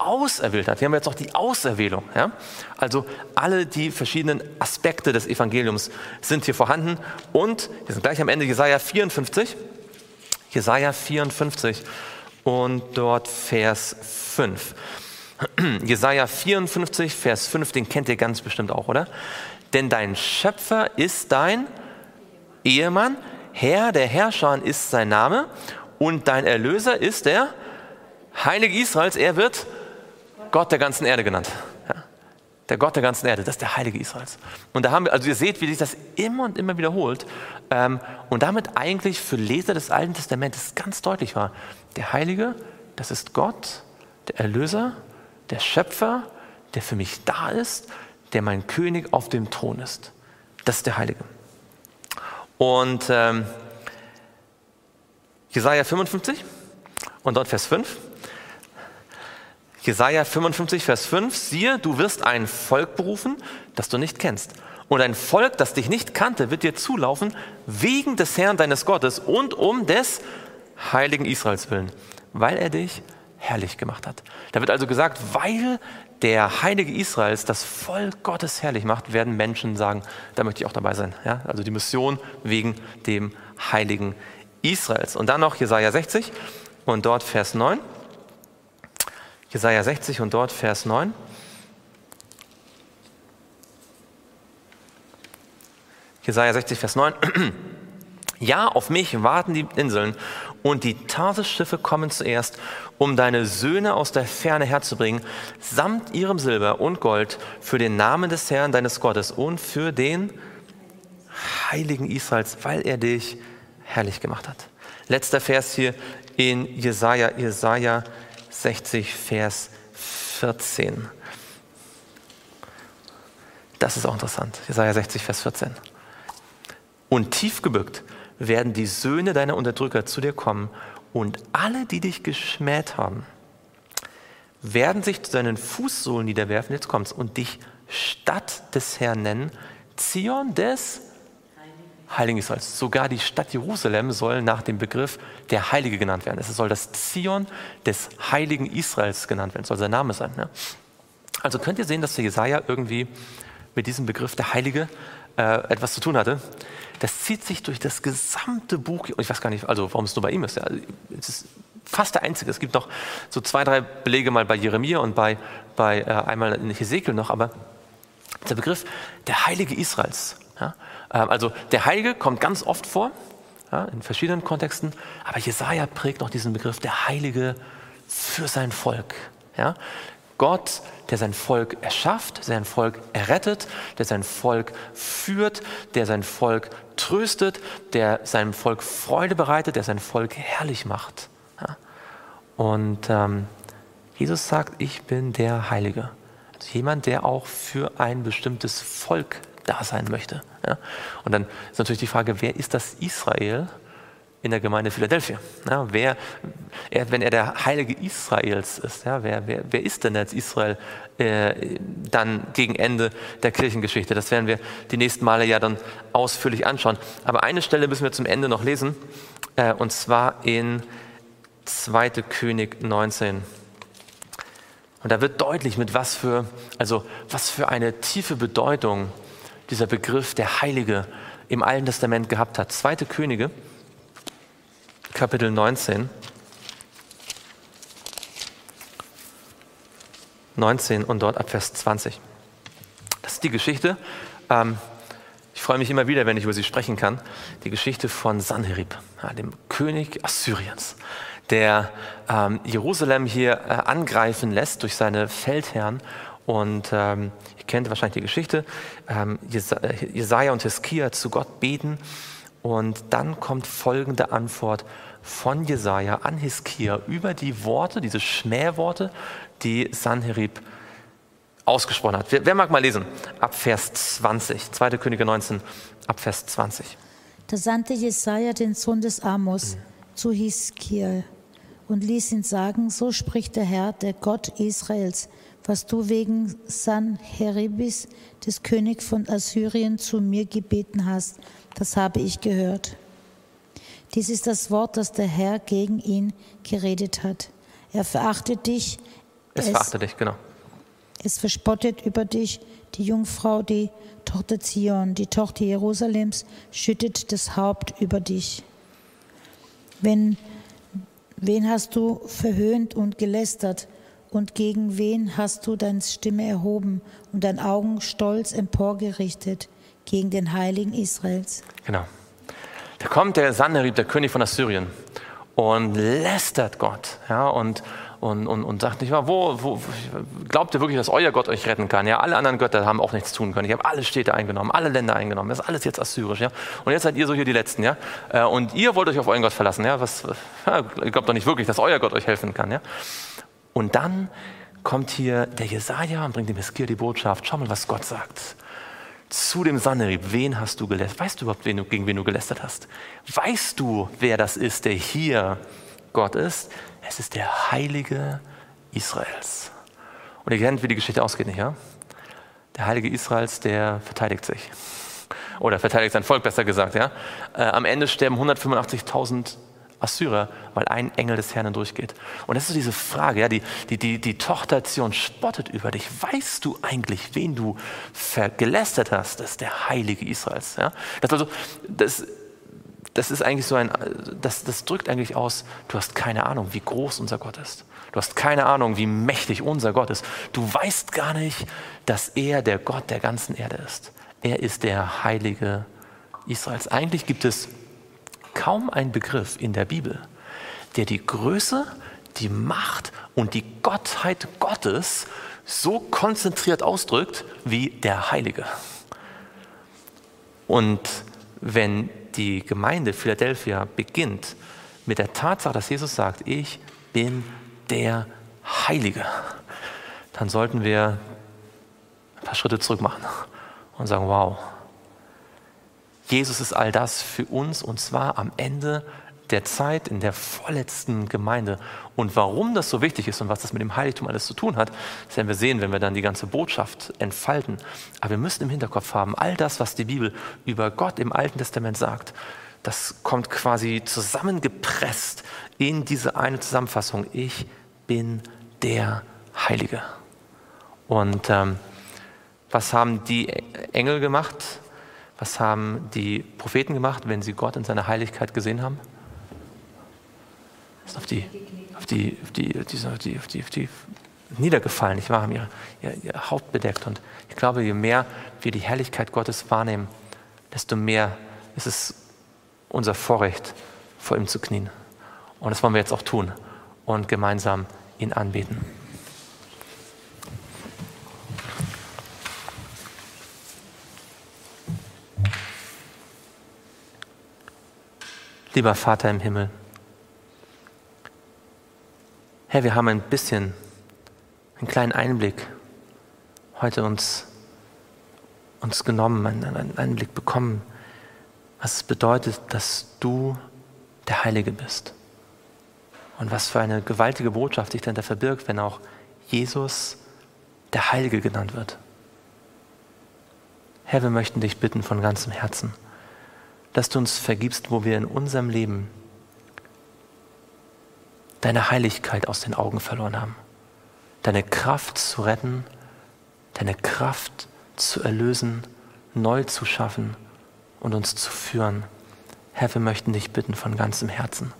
auserwählt hat. Wir haben jetzt noch die Auserwählung. Ja? Also alle die verschiedenen Aspekte des Evangeliums sind hier vorhanden. Und wir sind gleich am Ende Jesaja 54. Jesaja 54 und dort Vers 5. Jesaja 54, Vers 5, den kennt ihr ganz bestimmt auch, oder? Denn dein Schöpfer ist dein Ehemann, Herr der Herrscher ist sein Name und dein Erlöser ist der Heilige Israels. Er wird Gott der ganzen Erde genannt. Ja? Der Gott der ganzen Erde, das ist der Heilige Israels. Und da haben wir, also ihr seht, wie sich das immer und immer wiederholt ähm, und damit eigentlich für Leser des Alten Testamentes ganz deutlich war. Der Heilige, das ist Gott, der Erlöser, der Schöpfer, der für mich da ist, der mein König auf dem Thron ist. Das ist der Heilige. Und ähm, Jesaja 55 und dort Vers 5. Jesaja 55, Vers 5, siehe, du wirst ein Volk berufen, das du nicht kennst. Und ein Volk, das dich nicht kannte, wird dir zulaufen, wegen des Herrn deines Gottes und um des heiligen Israels willen, weil er dich herrlich gemacht hat. Da wird also gesagt, weil der Heilige Israels das Volk Gottes herrlich macht, werden Menschen sagen, da möchte ich auch dabei sein. Ja? Also die Mission wegen dem Heiligen Israels. Und dann noch Jesaja 60 und dort Vers 9. Jesaja 60 und dort Vers 9. Jesaja 60, Vers 9. Ja, auf mich warten die Inseln und die Tarsis-Schiffe kommen zuerst, um deine Söhne aus der Ferne herzubringen, samt ihrem Silber und Gold für den Namen des Herrn deines Gottes und für den Heiligen Israels, weil er dich herrlich gemacht hat. Letzter Vers hier in Jesaja, Jesaja 60, Vers 14. Das ist auch interessant. Jesaja 60, Vers 14. Und tief gebückt werden die Söhne deiner Unterdrücker zu dir kommen und alle, die dich geschmäht haben, werden sich zu deinen Fußsohlen niederwerfen, jetzt kommt's, und dich Stadt des Herrn nennen, Zion des Heiligen Israels. Sogar die Stadt Jerusalem soll nach dem Begriff der Heilige genannt werden. Es soll das Zion des Heiligen Israels genannt werden, soll sein Name sein. Ne? Also könnt ihr sehen, dass der Jesaja irgendwie mit diesem Begriff der Heilige äh, etwas zu tun hatte. Das zieht sich durch das gesamte Buch. Ich weiß gar nicht, also warum es nur bei ihm ist. Ja. Es ist fast der einzige. Es gibt noch so zwei, drei Belege mal bei Jeremia und bei, bei äh, einmal in Hesekiel noch, aber der Begriff der Heilige Israels. Ja, ähm, also der Heilige kommt ganz oft vor, ja, in verschiedenen Kontexten, aber Jesaja prägt noch diesen Begriff der Heilige für sein Volk. Ja. Gott, der sein Volk erschafft, sein Volk errettet, der sein Volk führt, der sein Volk tröstet, der seinem Volk Freude bereitet, der sein Volk herrlich macht. Ja. Und ähm, Jesus sagt, ich bin der Heilige. Also jemand, der auch für ein bestimmtes Volk da sein möchte. Ja? Und dann ist natürlich die Frage, wer ist das Israel in der Gemeinde Philadelphia? Ja, wer, er, wenn er der Heilige Israels ist, ja, wer, wer, wer ist denn als Israel äh, dann gegen Ende der Kirchengeschichte? Das werden wir die nächsten Male ja dann ausführlich anschauen. Aber eine Stelle müssen wir zum Ende noch lesen, äh, und zwar in 2. König 19. Und da wird deutlich, mit was für, also was für eine tiefe Bedeutung dieser Begriff der Heilige im Alten Testament gehabt hat. Zweite Könige, Kapitel 19. 19 und dort ab Vers 20. Das ist die Geschichte. Ähm, ich freue mich immer wieder, wenn ich über sie sprechen kann. Die Geschichte von Sanherib, dem König Assyriens, der ähm, Jerusalem hier äh, angreifen lässt durch seine Feldherren und ähm, kennt wahrscheinlich die Geschichte. Ähm, Jesaja und Hiskia zu Gott beten. Und dann kommt folgende Antwort von Jesaja an Hiskia über die Worte, diese Schmähworte, die Sanherib ausgesprochen hat. Wer, wer, mag mal lesen? Ab Vers 20, 2. Könige 19, ab Vers 20. Da sandte Jesaja den Sohn des Amos mhm. zu Hiskia und ließ ihn sagen: So spricht der Herr, der Gott Israels was du wegen Sanheribis, des Königs von Assyrien, zu mir gebeten hast, das habe ich gehört. Dies ist das Wort, das der Herr gegen ihn geredet hat. Er verachtet dich. Es, es verachtet dich, genau. Es verspottet über dich die Jungfrau, die Tochter Zion, die Tochter Jerusalems, schüttet das Haupt über dich. Wenn, wen hast du verhöhnt und gelästert? Und gegen wen hast du deine Stimme erhoben und deine Augen stolz emporgerichtet? Gegen den Heiligen Israels. Genau. Da kommt der Sanherib, der König von Assyrien, und lästert Gott. Ja, und, und, und, und sagt nicht mal, wo, wo, glaubt ihr wirklich, dass euer Gott euch retten kann? Ja, alle anderen Götter haben auch nichts tun können. Ich habe alle Städte eingenommen, alle Länder eingenommen. Das ist alles jetzt assyrisch. Ja? Und jetzt seid ihr so hier die Letzten. Ja? Äh, und ihr wollt euch auf euren Gott verlassen. Ja? Was, ja, glaubt doch nicht wirklich, dass euer Gott euch helfen kann. Ja? Und dann kommt hier der Jesaja und bringt dem Hiskia die Botschaft. Schau mal, was Gott sagt. Zu dem Sanherib, wen hast du gelästert? Weißt du überhaupt, wen du, gegen wen du gelästert hast? Weißt du, wer das ist, der hier Gott ist? Es ist der Heilige Israels. Und ihr kennt, wie die Geschichte ausgeht, nicht ja? Der Heilige Israels, der verteidigt sich. Oder verteidigt sein Volk, besser gesagt, ja? Äh, am Ende sterben 185.000 Assyrer, weil ein Engel des Herrn durchgeht. Und das ist diese Frage, ja, die, die, die, die Tochter Zion spottet über dich. Weißt du eigentlich, wen du gelästert hast? Das ist der Heilige Israels. Ja? Das, also, das, das ist eigentlich so ein, das, das drückt eigentlich aus, du hast keine Ahnung, wie groß unser Gott ist. Du hast keine Ahnung, wie mächtig unser Gott ist. Du weißt gar nicht, dass er der Gott der ganzen Erde ist. Er ist der Heilige Israels. Eigentlich gibt es kaum ein Begriff in der Bibel, der die Größe, die Macht und die Gottheit Gottes so konzentriert ausdrückt wie der Heilige. Und wenn die Gemeinde Philadelphia beginnt mit der Tatsache, dass Jesus sagt, ich bin der Heilige, dann sollten wir ein paar Schritte zurück machen und sagen, wow, Jesus ist all das für uns und zwar am Ende der Zeit in der vorletzten Gemeinde. Und warum das so wichtig ist und was das mit dem Heiligtum alles zu tun hat, das werden wir sehen, wenn wir dann die ganze Botschaft entfalten. Aber wir müssen im Hinterkopf haben, all das, was die Bibel über Gott im Alten Testament sagt, das kommt quasi zusammengepresst in diese eine Zusammenfassung. Ich bin der Heilige. Und ähm, was haben die Engel gemacht? Was haben die Propheten gemacht, wenn sie Gott in seiner Heiligkeit gesehen haben? Ist auf die, auf die, auf die, auf die, auf die, auf die, auf die niedergefallen, nicht wahr? Haben ihr, ihr, ihr Haupt bedeckt. Und ich glaube, je mehr wir die Herrlichkeit Gottes wahrnehmen, desto mehr ist es unser Vorrecht, vor ihm zu knien. Und das wollen wir jetzt auch tun und gemeinsam ihn anbeten. Lieber Vater im Himmel, Herr, wir haben ein bisschen, einen kleinen Einblick heute uns, uns genommen, einen Einblick bekommen, was es bedeutet, dass du der Heilige bist. Und was für eine gewaltige Botschaft sich dahinter verbirgt, wenn auch Jesus der Heilige genannt wird. Herr, wir möchten dich bitten von ganzem Herzen, dass du uns vergibst, wo wir in unserem Leben deine Heiligkeit aus den Augen verloren haben. Deine Kraft zu retten, deine Kraft zu erlösen, neu zu schaffen und uns zu führen. Herr, wir möchten dich bitten von ganzem Herzen,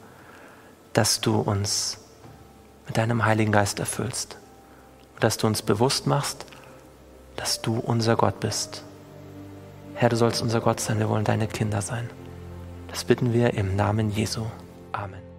dass du uns mit deinem Heiligen Geist erfüllst und dass du uns bewusst machst, dass du unser Gott bist. Herr, du sollst unser Gott sein, wir wollen deine Kinder sein. Das bitten wir im Namen Jesu. Amen.